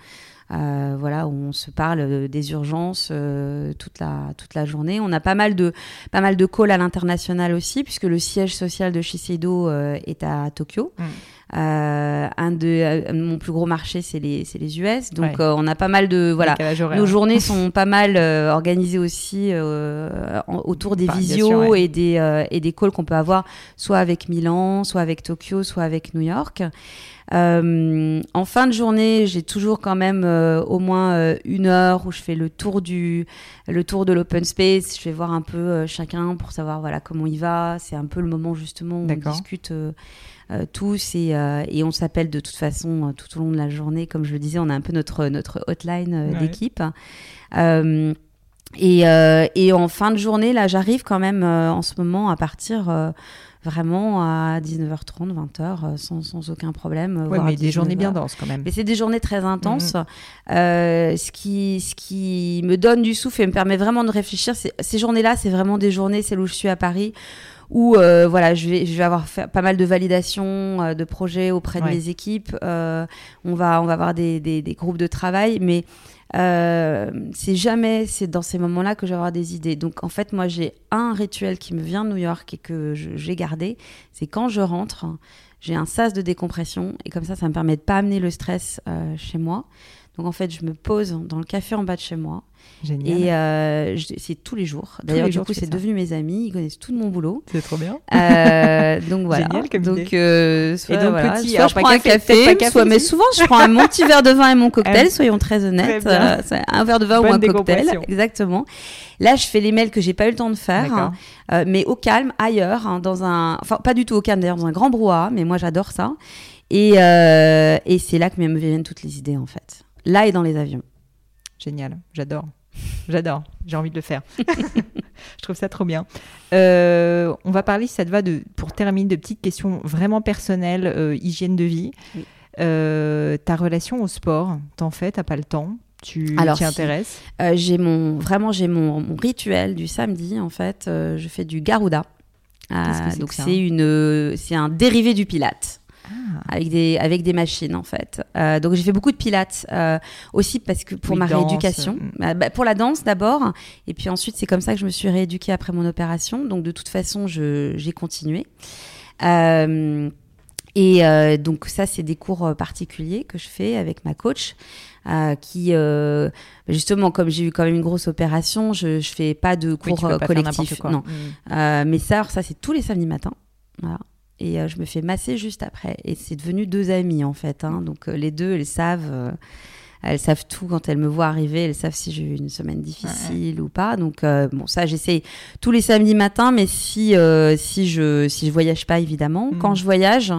Euh, voilà, où on se parle euh, des urgences euh, toute, la, toute la journée. On a pas mal de, pas mal de calls à l'international aussi, puisque le siège social de Shiseido euh, est à Tokyo. Mm. Euh, un de mon plus gros marché, c'est les, c'est les US. Donc, Ouais. on a pas mal de. Voilà. Nos journées sont pas mal organisées aussi euh, en- autour des bien visios sûr, ouais. et, des, euh, et des calls qu'on peut avoir soit avec Milan, soit avec Tokyo, soit avec New York. Euh, en fin de journée, j'ai toujours quand même euh, au moins euh, une heure où je fais le tour du le tour de l'open space. Je vais voir un peu chacun pour savoir voilà comment il va. C'est un peu le moment justement où on discute tous et, et on s'appelle de toute façon tout au long de la journée. Comme je le disais, on a un peu notre notre hotline Ouais. d'équipe. Et, et en fin de journée, là, j'arrive quand même en ce moment à partir vraiment à 19h30, 20h, euh, sans, sans aucun problème. euh, voire mais des journées 19h. bien denses quand même. Mais c'est des journées très intenses. Euh, ce, qui, ce qui me donne du souffle et me permet vraiment de réfléchir, ces journées-là, c'est vraiment des journées, celles où je suis à Paris, où euh, voilà, je vais, je vais avoir fait pas mal de validations euh, de projets auprès Ouais. de mes équipes. Euh, on, va, on va avoir des, des, des groupes de travail, mais euh, c'est jamais c'est dans ces moments-là que je avoir des idées. Donc en fait, moi, j'ai un rituel qui me vient de New York et que j'ai gardé. C'est quand je rentre, j'ai un sas de décompression et comme ça, ça me permet de pas amener le stress euh, chez moi. Donc en fait, je me pose dans le café en bas de chez moi Génial. et euh, c'est tous les jours. D'ailleurs, du jours, coup, c'est devenu mes amis. Ils connaissent tout de mon boulot. C'est trop bien. Euh, [laughs] donc voilà. Génial comme donc, euh, soit, Et donc, voilà, petit, soit alors je prends un café, peut-être café, café soit, mais souvent je prends un mon [laughs] petit verre de vin et mon cocktail, soyons très honnêtes. Très [laughs] un verre de vin ou un cocktail, exactement. Là, je fais les mails que j'ai pas eu le temps de faire, hein, euh, mais au calme, ailleurs, hein, dans un, enfin pas du tout au calme d'ailleurs, dans un grand brouhaha, mais moi j'adore ça. Et, et c'est là que me viennent toutes les idées en fait. Là et dans les avions. Génial, j'adore. J'adore, j'ai envie de le faire. [laughs] je trouve ça trop bien. Euh, on va parler, si ça te va, de, pour terminer, de petites questions vraiment personnelles, euh, hygiène de vie. Oui. Euh, ta relation au sport, t'en fais, t'as pas le temps tu t'y intéresses? J'ai mon vraiment j'ai mon, mon rituel du samedi en fait. je fais du Garuda. C'est donc c'est une c'est un dérivé du Pilate. Ah, avec des avec des machines en fait. Euh, donc j'ai fait beaucoup de pilates euh, aussi parce que pour Oui, ma danse, rééducation, mm. Bah, bah, pour la danse d'abord, et puis ensuite c'est comme ça que je me suis rééduquée après mon opération. Donc de toute façon je j'ai continué. Euh, et euh, donc ça c'est des cours euh, particuliers que je fais avec ma coach. euh, qui euh, justement comme j'ai eu quand même une grosse opération je je fais pas de Oui, cours euh, n'importe collectifs non Mm. euh, mais ça, alors ça c'est tous les samedis matins. Voilà. Et euh, je me fais masser juste après. Et c'est devenu deux amies en fait. hein. Donc euh, les deux, elles savent, euh, elles savent tout quand elles me voient arriver. Elles savent si j'ai eu une semaine difficile ou pas. Donc euh, bon, ça j'essaye tous les samedis matins. Mais si euh, si je si je voyage pas évidemment, Mhm. quand je voyage,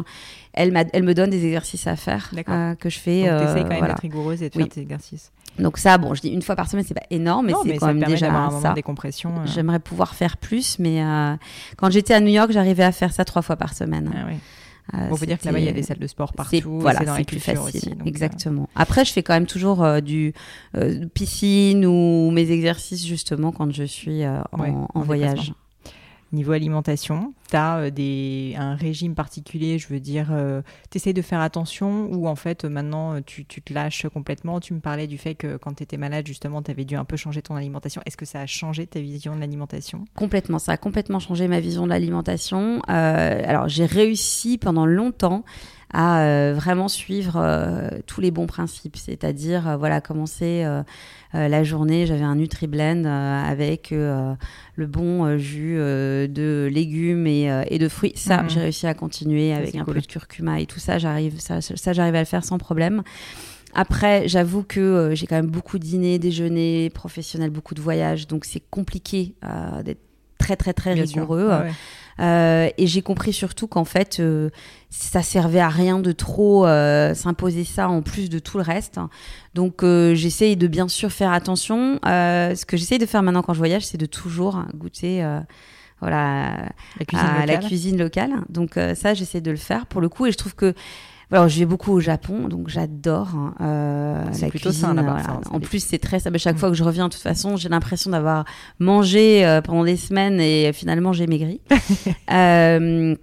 elle elle me donne des exercices à faire euh, que je fais. Donc, quand même voilà. d'être rigoureuse et de Oui. faire tes exercices. Donc ça, bon, je dis une fois par semaine, c'est pas énorme, mais c'est quand ça même déjà un moment ça. décompression. euh. J'aimerais pouvoir faire plus, mais euh, quand j'étais à New York, j'arrivais à faire ça trois fois par semaine. Ah ouais. Euh, Bon, faut dire que là-bas, il y a des salles de sport partout. Voilà, c'est plus facile. aussi. donc, euh, exactement. Après, je fais quand même toujours euh, du piscine ou mes exercices justement quand je suis en, Ouais, en en voyage. Niveau alimentation, tu as des, un régime particulier, je veux dire, tu essayes de faire attention ou en fait maintenant tu, tu, te lâches complètement? Tu me parlais du fait que quand tu étais malade, justement, tu avais dû un peu changer ton alimentation. Est-ce que ça a changé ta vision de l'alimentation? Complètement, ça a complètement changé ma vision de l'alimentation. alors j'ai réussi pendant longtemps à euh, vraiment suivre euh, tous les bons principes, c'est-à-dire euh, voilà commencer la journée, j'avais un NutriBlend avec le bon jus de légumes et, de fruits. Ça, mhm. j'ai réussi à continuer avec un peu de curcuma et tout ça. J'arrive, ça, ça j'arrive à le faire sans problème. Après, j'avoue que j'ai quand même beaucoup de dîners, déjeuners professionnels, beaucoup de voyages, donc c'est compliqué d'être très très très rigoureux. Euh, et j'ai compris surtout qu'en fait, euh, ça servait à rien de trop euh, s'imposer ça en plus de tout le reste. Donc, j'essaye de bien sûr faire attention. ce que j'essaye de faire maintenant quand je voyage, c'est de toujours goûter voilà, la cuisine, à la cuisine locale. Donc, ça, j'essaie de le faire pour le coup. Et je trouve que alors, je vais beaucoup au Japon, donc j'adore hein, euh, la plutôt cuisine. là-bas. en plus, c'est très ça. Chaque mm. fois que je reviens, de toute façon, j'ai l'impression d'avoir mangé euh, pendant des semaines et finalement j'ai maigri. [laughs] euh,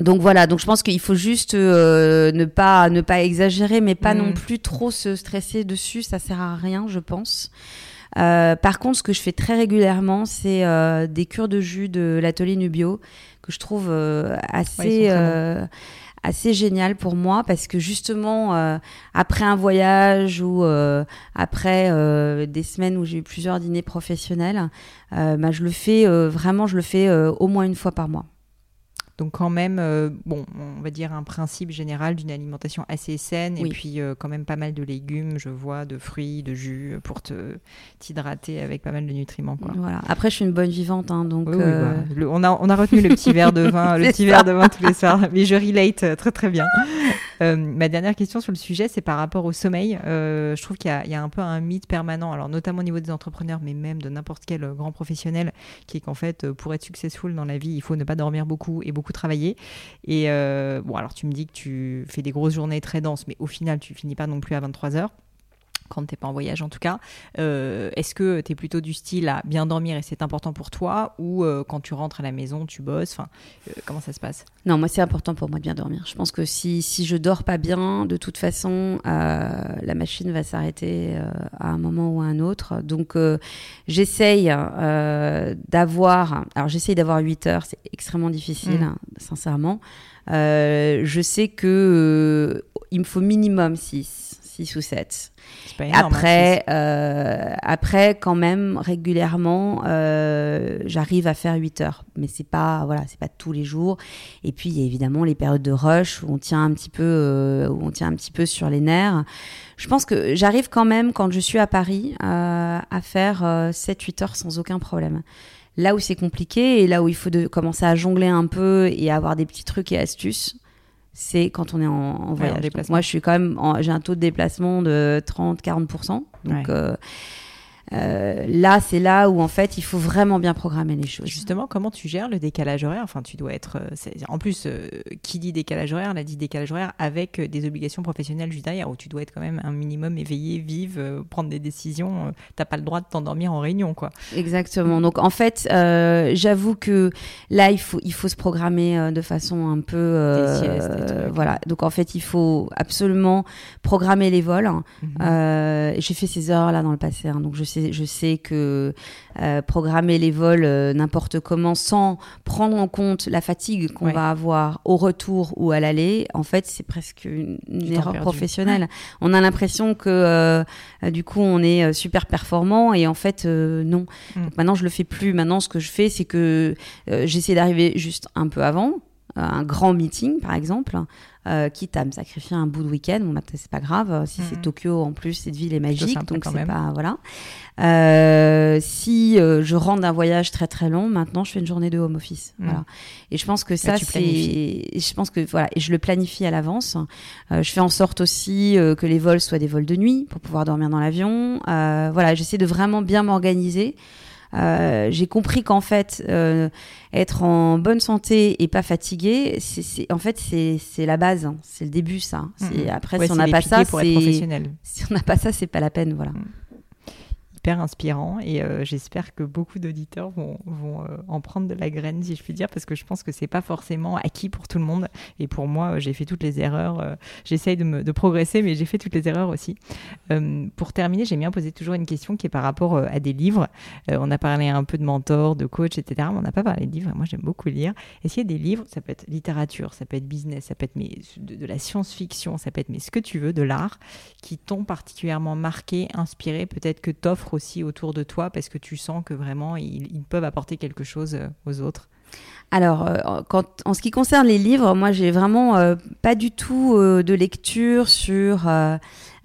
donc voilà, donc je pense qu'il faut juste euh, ne pas ne pas exagérer, mais pas non mm. plus trop se stresser dessus. Ça sert à rien, je pense. Euh, par contre, ce que je fais très régulièrement, c'est euh, des cures de jus de l'atelier Nubio que je trouve assez assez génial pour moi parce que justement euh, après un voyage ou euh, après euh, des semaines où j'ai eu plusieurs dîners professionnels, bah, je le fais vraiment, je le fais au moins une fois par mois. Donc quand même, euh, bon, on va dire un principe général d'une alimentation assez saine et puis euh, quand même pas mal de légumes, je vois, de fruits, de jus pour te t'hydrater avec pas mal de nutriments. Quoi. Voilà. Après, je suis une bonne vivante, hein, donc. Euh, bah, on a on a retenu le petit verre de vin, [laughs] le petit verre de vin tous les soirs, mais je relate très très bien. ma dernière question sur le sujet, c'est par rapport au sommeil. je trouve qu'il y, y, a un peu un mythe permanent, alors notamment au niveau des entrepreneurs, mais même de n'importe quel grand professionnel, qui est qu'en fait, pour être successful dans la vie, il faut ne pas dormir beaucoup et beaucoup travailler. Et euh, bon, alors tu me dis que tu fais des grosses journées très denses, mais au final, tu finis pas non plus à 23 heures quand tu n'es pas en voyage en tout cas. Euh, est-ce que tu es plutôt du style à bien dormir et c'est important pour toi ou euh, quand tu rentres à la maison, tu bosses enfin, Comment ça se passe? Non, moi c'est important pour moi de bien dormir. Je pense que si, si je dors pas bien, de toute façon, la machine va s'arrêter à un moment ou à un autre. Donc j'essaye d'avoir... Alors j'essaye d'avoir 8 heures, c'est extrêmement difficile, mmh. hein, sincèrement. je sais que il me faut minimum 6, 6 ou 7. Après, euh, après, quand même, régulièrement, euh, j'arrive à faire 8 heures. Mais c'est pas, voilà, c'est pas tous les jours. Et puis, il y a évidemment les périodes de rush où on tient un petit peu, euh, où on tient un petit peu sur les nerfs. Je pense que j'arrive quand même, quand je suis à Paris, à faire 7-8 heures sans aucun problème. Là où c'est compliqué et là où il faut de, commencer à jongler un peu et avoir des petits trucs et astuces, c'est quand on est en, voyage. moi, je suis quand même, j'ai un taux de déplacement de 30-40%. Donc, euh, euh, là, c'est là où en fait, il faut vraiment bien programmer les choses. Justement, comment tu gères le décalage horaire? Enfin, tu dois être. Euh, en plus, euh, qui dit décalage horaire, l'a dit décalage horaire avec des obligations professionnelles juste derrière, où tu dois être quand même un minimum éveillé, vive, prendre des décisions. T'as pas le droit de t'endormir en réunion, quoi. Exactement. Donc, en fait, j'avoue que là, il faut, il faut se programmer de façon un peu. voilà. Donc, en fait, il faut absolument programmer les vols. Mhm. J'ai fait ces heures là dans le passé, hein, donc je sais je sais que euh, programmer les vols euh, n'importe comment sans prendre en compte la fatigue qu'on va avoir au retour ou à l'aller, en fait, c'est presque une, erreur professionnelle. On a l'impression que euh, du coup, on est super performant et en fait, non. Mm. maintenant, je le fais plus. Maintenant, ce que je fais, c'est que j'essaie d'arriver juste un peu avant un grand meeting, par exemple, euh, quitte à me sacrifier un bout de week-end. Bon, bah, c'est pas grave. Si c'est mhm. Tokyo, en plus, cette ville est magique, donc c'est pas voilà. Euh, si euh, je rentre d'un voyage très très long, maintenant, je fais une journée de home office. Mhm. Voilà. Et je pense que ça, c'est, je pense que voilà, et je le planifie à l'avance. Euh, je fais en sorte aussi euh, que les vols soient des vols de nuit pour pouvoir dormir dans l'avion. voilà, j'essaie de vraiment bien m'organiser. Euh, j'ai compris qu'en fait, euh, être en bonne santé et pas fatigué, c'est en fait c'est la base, hein. c'est le début ça. Après, si on n'a pas ça, c'est [laughs] si on n'a pas ça, c'est pas la peine, voilà. Hyper inspirant et euh, j'espère que beaucoup d'auditeurs vont, vont euh, en prendre de la graine, si je puis dire, parce que je pense que c'est pas forcément acquis pour tout le monde. Et pour moi, j'ai fait toutes les erreurs. J'essaye de, progresser, mais j'ai fait toutes les erreurs aussi. pour terminer, j'aime bien poser toujours une question qui est par rapport à des livres. on a parlé un peu de mentor, de coach, etc. Mais on n'a pas parlé de livres. Moi, j'aime beaucoup lire. Est-ce qu'il y a des livres Ça peut être littérature, ça peut être business, ça peut être mais, de, de la science-fiction, ça peut être mais ce que tu veux, de l'art, qui t'ont particulièrement marqué, inspiré, peut-être que t'offres aussi autour de toi parce que tu sens que vraiment ils, peuvent apporter quelque chose euh, aux autres. Alors, euh, quand, en ce qui concerne les livres, moi, j'ai vraiment euh, pas du tout de lecture sur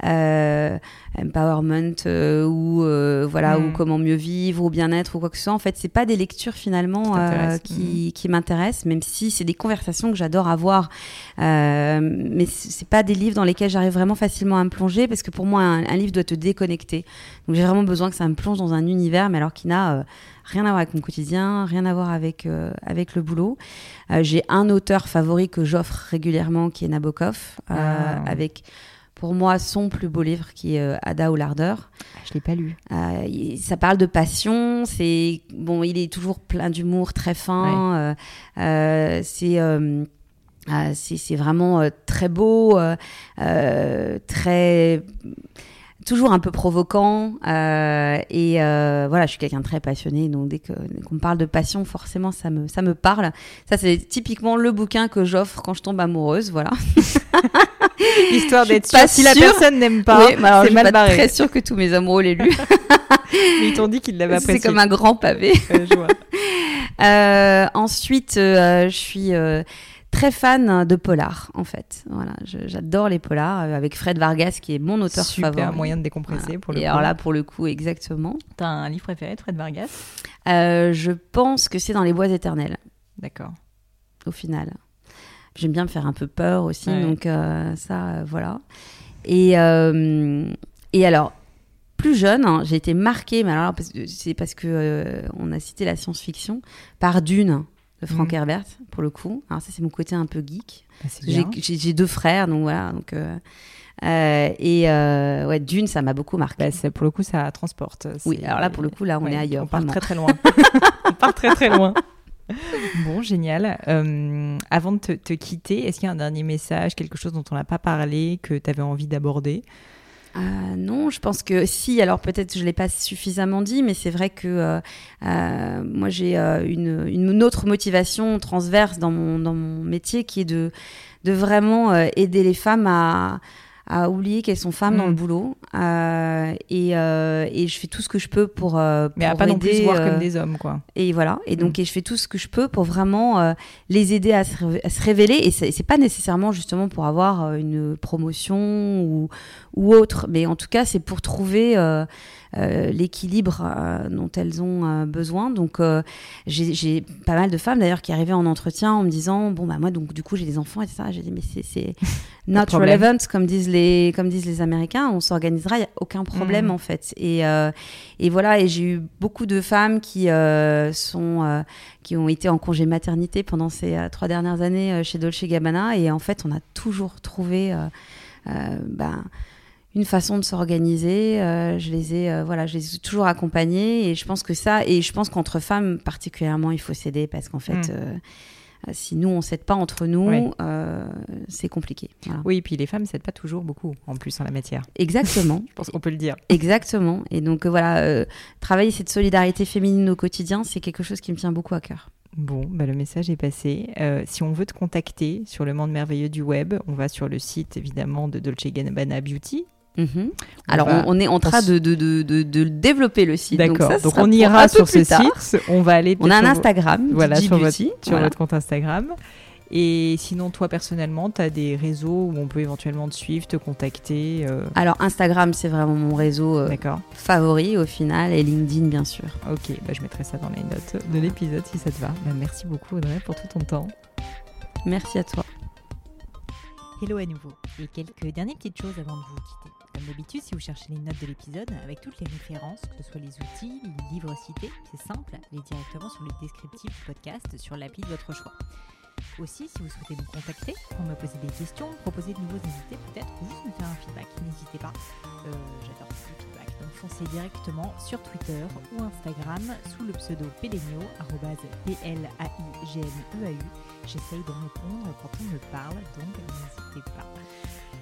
empowerment euh, ou euh, voilà ou hmm. comment mieux vivre ou bien-être ou quoi que ce soit. En fait, c'est pas des lectures finalement qui, hmm. qui m'intéressent, même si c'est des conversations que j'adore avoir. mais c'est pas des livres dans lesquels j'arrive vraiment facilement à me plonger parce que pour moi, un, livre doit te déconnecter. Donc j'ai vraiment besoin que ça me plonge dans un univers, mais alors qui n'a rien à voir avec mon quotidien, rien à voir avec, avec le boulot. j'ai un auteur favori que j'offre régulièrement qui est Nabokov, ah. avec pour moi son plus beau livre qui est euh, Ada ou l'ardeur. Ah, je l'ai pas lu. Euh, ça parle de passion. C'est bon, il est toujours plein d'humour, très fin. Euh, c'est c'est vraiment très beau, très toujours un peu provoquant euh, et euh, voilà je suis quelqu'un de très passionné donc dès qu'on me parle de passion forcément ça me ça me parle ça c'est typiquement le bouquin que j'offre quand je tombe amoureuse voilà [laughs] [laughs] histoire d'être sûr si la personne n'aime pas oui, c'est mal barré très sûr que tous mes amoureux l'aient lu [laughs] mais ils t'ont dit qu'ils l'avaient apprécié c'est comme un grand pavé [laughs] euh, ensuite je suis très fan de polar, en fait. Voilà, j'adore les polars euh, avec Fred Vargas qui est mon auteur Super favori. moyen de décompresser pour le Et alors là, pour le coup, exactement. T'as un livre préféré de Fred Vargas? Euh, Je pense que c'est dans les bois éternels. D'accord. Au final, j'aime bien me faire un peu peur aussi, donc euh, ça, voilà. Et et alors plus jeune, hein, j'ai été marquée, mais alors c'est parce que on a cité la science-fiction par Dune de Frank mm. Herbert, pour le coup. Alors ça, c'est mon côté un peu geek. Bah, j'ai deux frères, donc voilà. Donc, euh, euh, et euh, ouais, Dune, ça m'a beaucoup marqué. Bah, pour le coup, ça transporte. Oui, alors là, pour le coup, là, on est ailleurs. [laughs] On part très très loin. on part très très loin. [laughs] Bon, génial. avant de te, te quitter, est-ce qu'il y a un dernier message, quelque chose dont on n'a pas parlé, que tu avais envie d'aborder? Euh, non, je pense que si. Alors peut-être je l'ai pas suffisamment dit, mais c'est vrai que euh, euh, moi j'ai une, une, autre motivation transverse dans mon dans mon métier qui est de de vraiment aider les femmes à à oublier qu'elles sont femmes dans le mm. boulot euh, et, euh, et, je fais tout ce que je peux pour, euh, mais à pas non plus voir comme des hommes quoi. et voilà. Et donc mm. et je fais tout ce que je peux pour vraiment les aider à se, à se révéler. Et c'est pas nécessairement justement pour avoir une promotion ou, ou autre mais en tout cas c'est pour trouver euh, l'équilibre euh, dont elles ont euh, besoin. Donc j'ai pas mal de femmes d'ailleurs qui arrivaient en entretien en me disant bon bah moi donc du coup j'ai des enfants et ça. J'ai dit mais c'est [laughs] not relevant comme disent les comme disent les Américains. On s'organisera, il y a aucun problème mm. en fait. Et et voilà et j'ai eu beaucoup de femmes qui sont qui ont été en congé maternité pendant ces trois dernières années chez Dolce Gabbana et en fait on a toujours trouvé ben une façon de s'organiser. Euh, je les ai, euh, voilà, je les ai toujours accompagnés et je pense que ça, et je pense qu'entre femmes particulièrement, il faut s'aider parce qu'en fait. Mm. Euh, si nous on s'aide pas entre nous, c'est compliqué. Oui, et puis les femmes s'aident pas toujours beaucoup en plus en la matière. Exactement. [laughs] je pense qu'on peut le dire. Exactement. Et donc voilà, travailler cette solidarité féminine au quotidien, c'est quelque chose qui me tient beaucoup à cœur. Bon, bah le message est passé. si on veut te contacter sur le monde merveilleux du web, on va sur le site évidemment de Dolce Gabbana Beauty, Mhm. Alors, on, est en train de, de, de, de, développer le site. D'accord. Donc, on ira sur ce site. On va aller. On a un Instagram. Voilà, sur, votre, sur votre compte Instagram. Et sinon, toi personnellement, tu as des réseaux où on peut éventuellement te suivre, te contacter euh Alors, Instagram, c'est vraiment mon réseau euh, favori au final, et LinkedIn, bien sûr. Ok, bah, je mettrai ça dans les notes de l'épisode si ça te va. Bah, merci beaucoup, Audrey, pour tout ton temps. Merci à toi. Hello à nouveau. Et quelques dernières petites choses avant de vous quitter. Comme d'habitude, si vous cherchez les notes de l'épisode avec toutes les références, que ce soit les outils, les livres cités, c'est simple, allez directement sur le descriptif du podcast sur l'appli de votre choix. Aussi, si vous souhaitez me contacter pour me poser des questions, proposer de nouveaux invités peut-être, ou juste me faire un feedback, n'hésitez pas. Euh, j'adore le feedback, donc foncez directement sur Twitter ou Instagram sous le pseudo Pelenio, P-L-A-I-G-N-E-A-U. J'essaye de répondre quand on me parle, donc n'hésitez pas.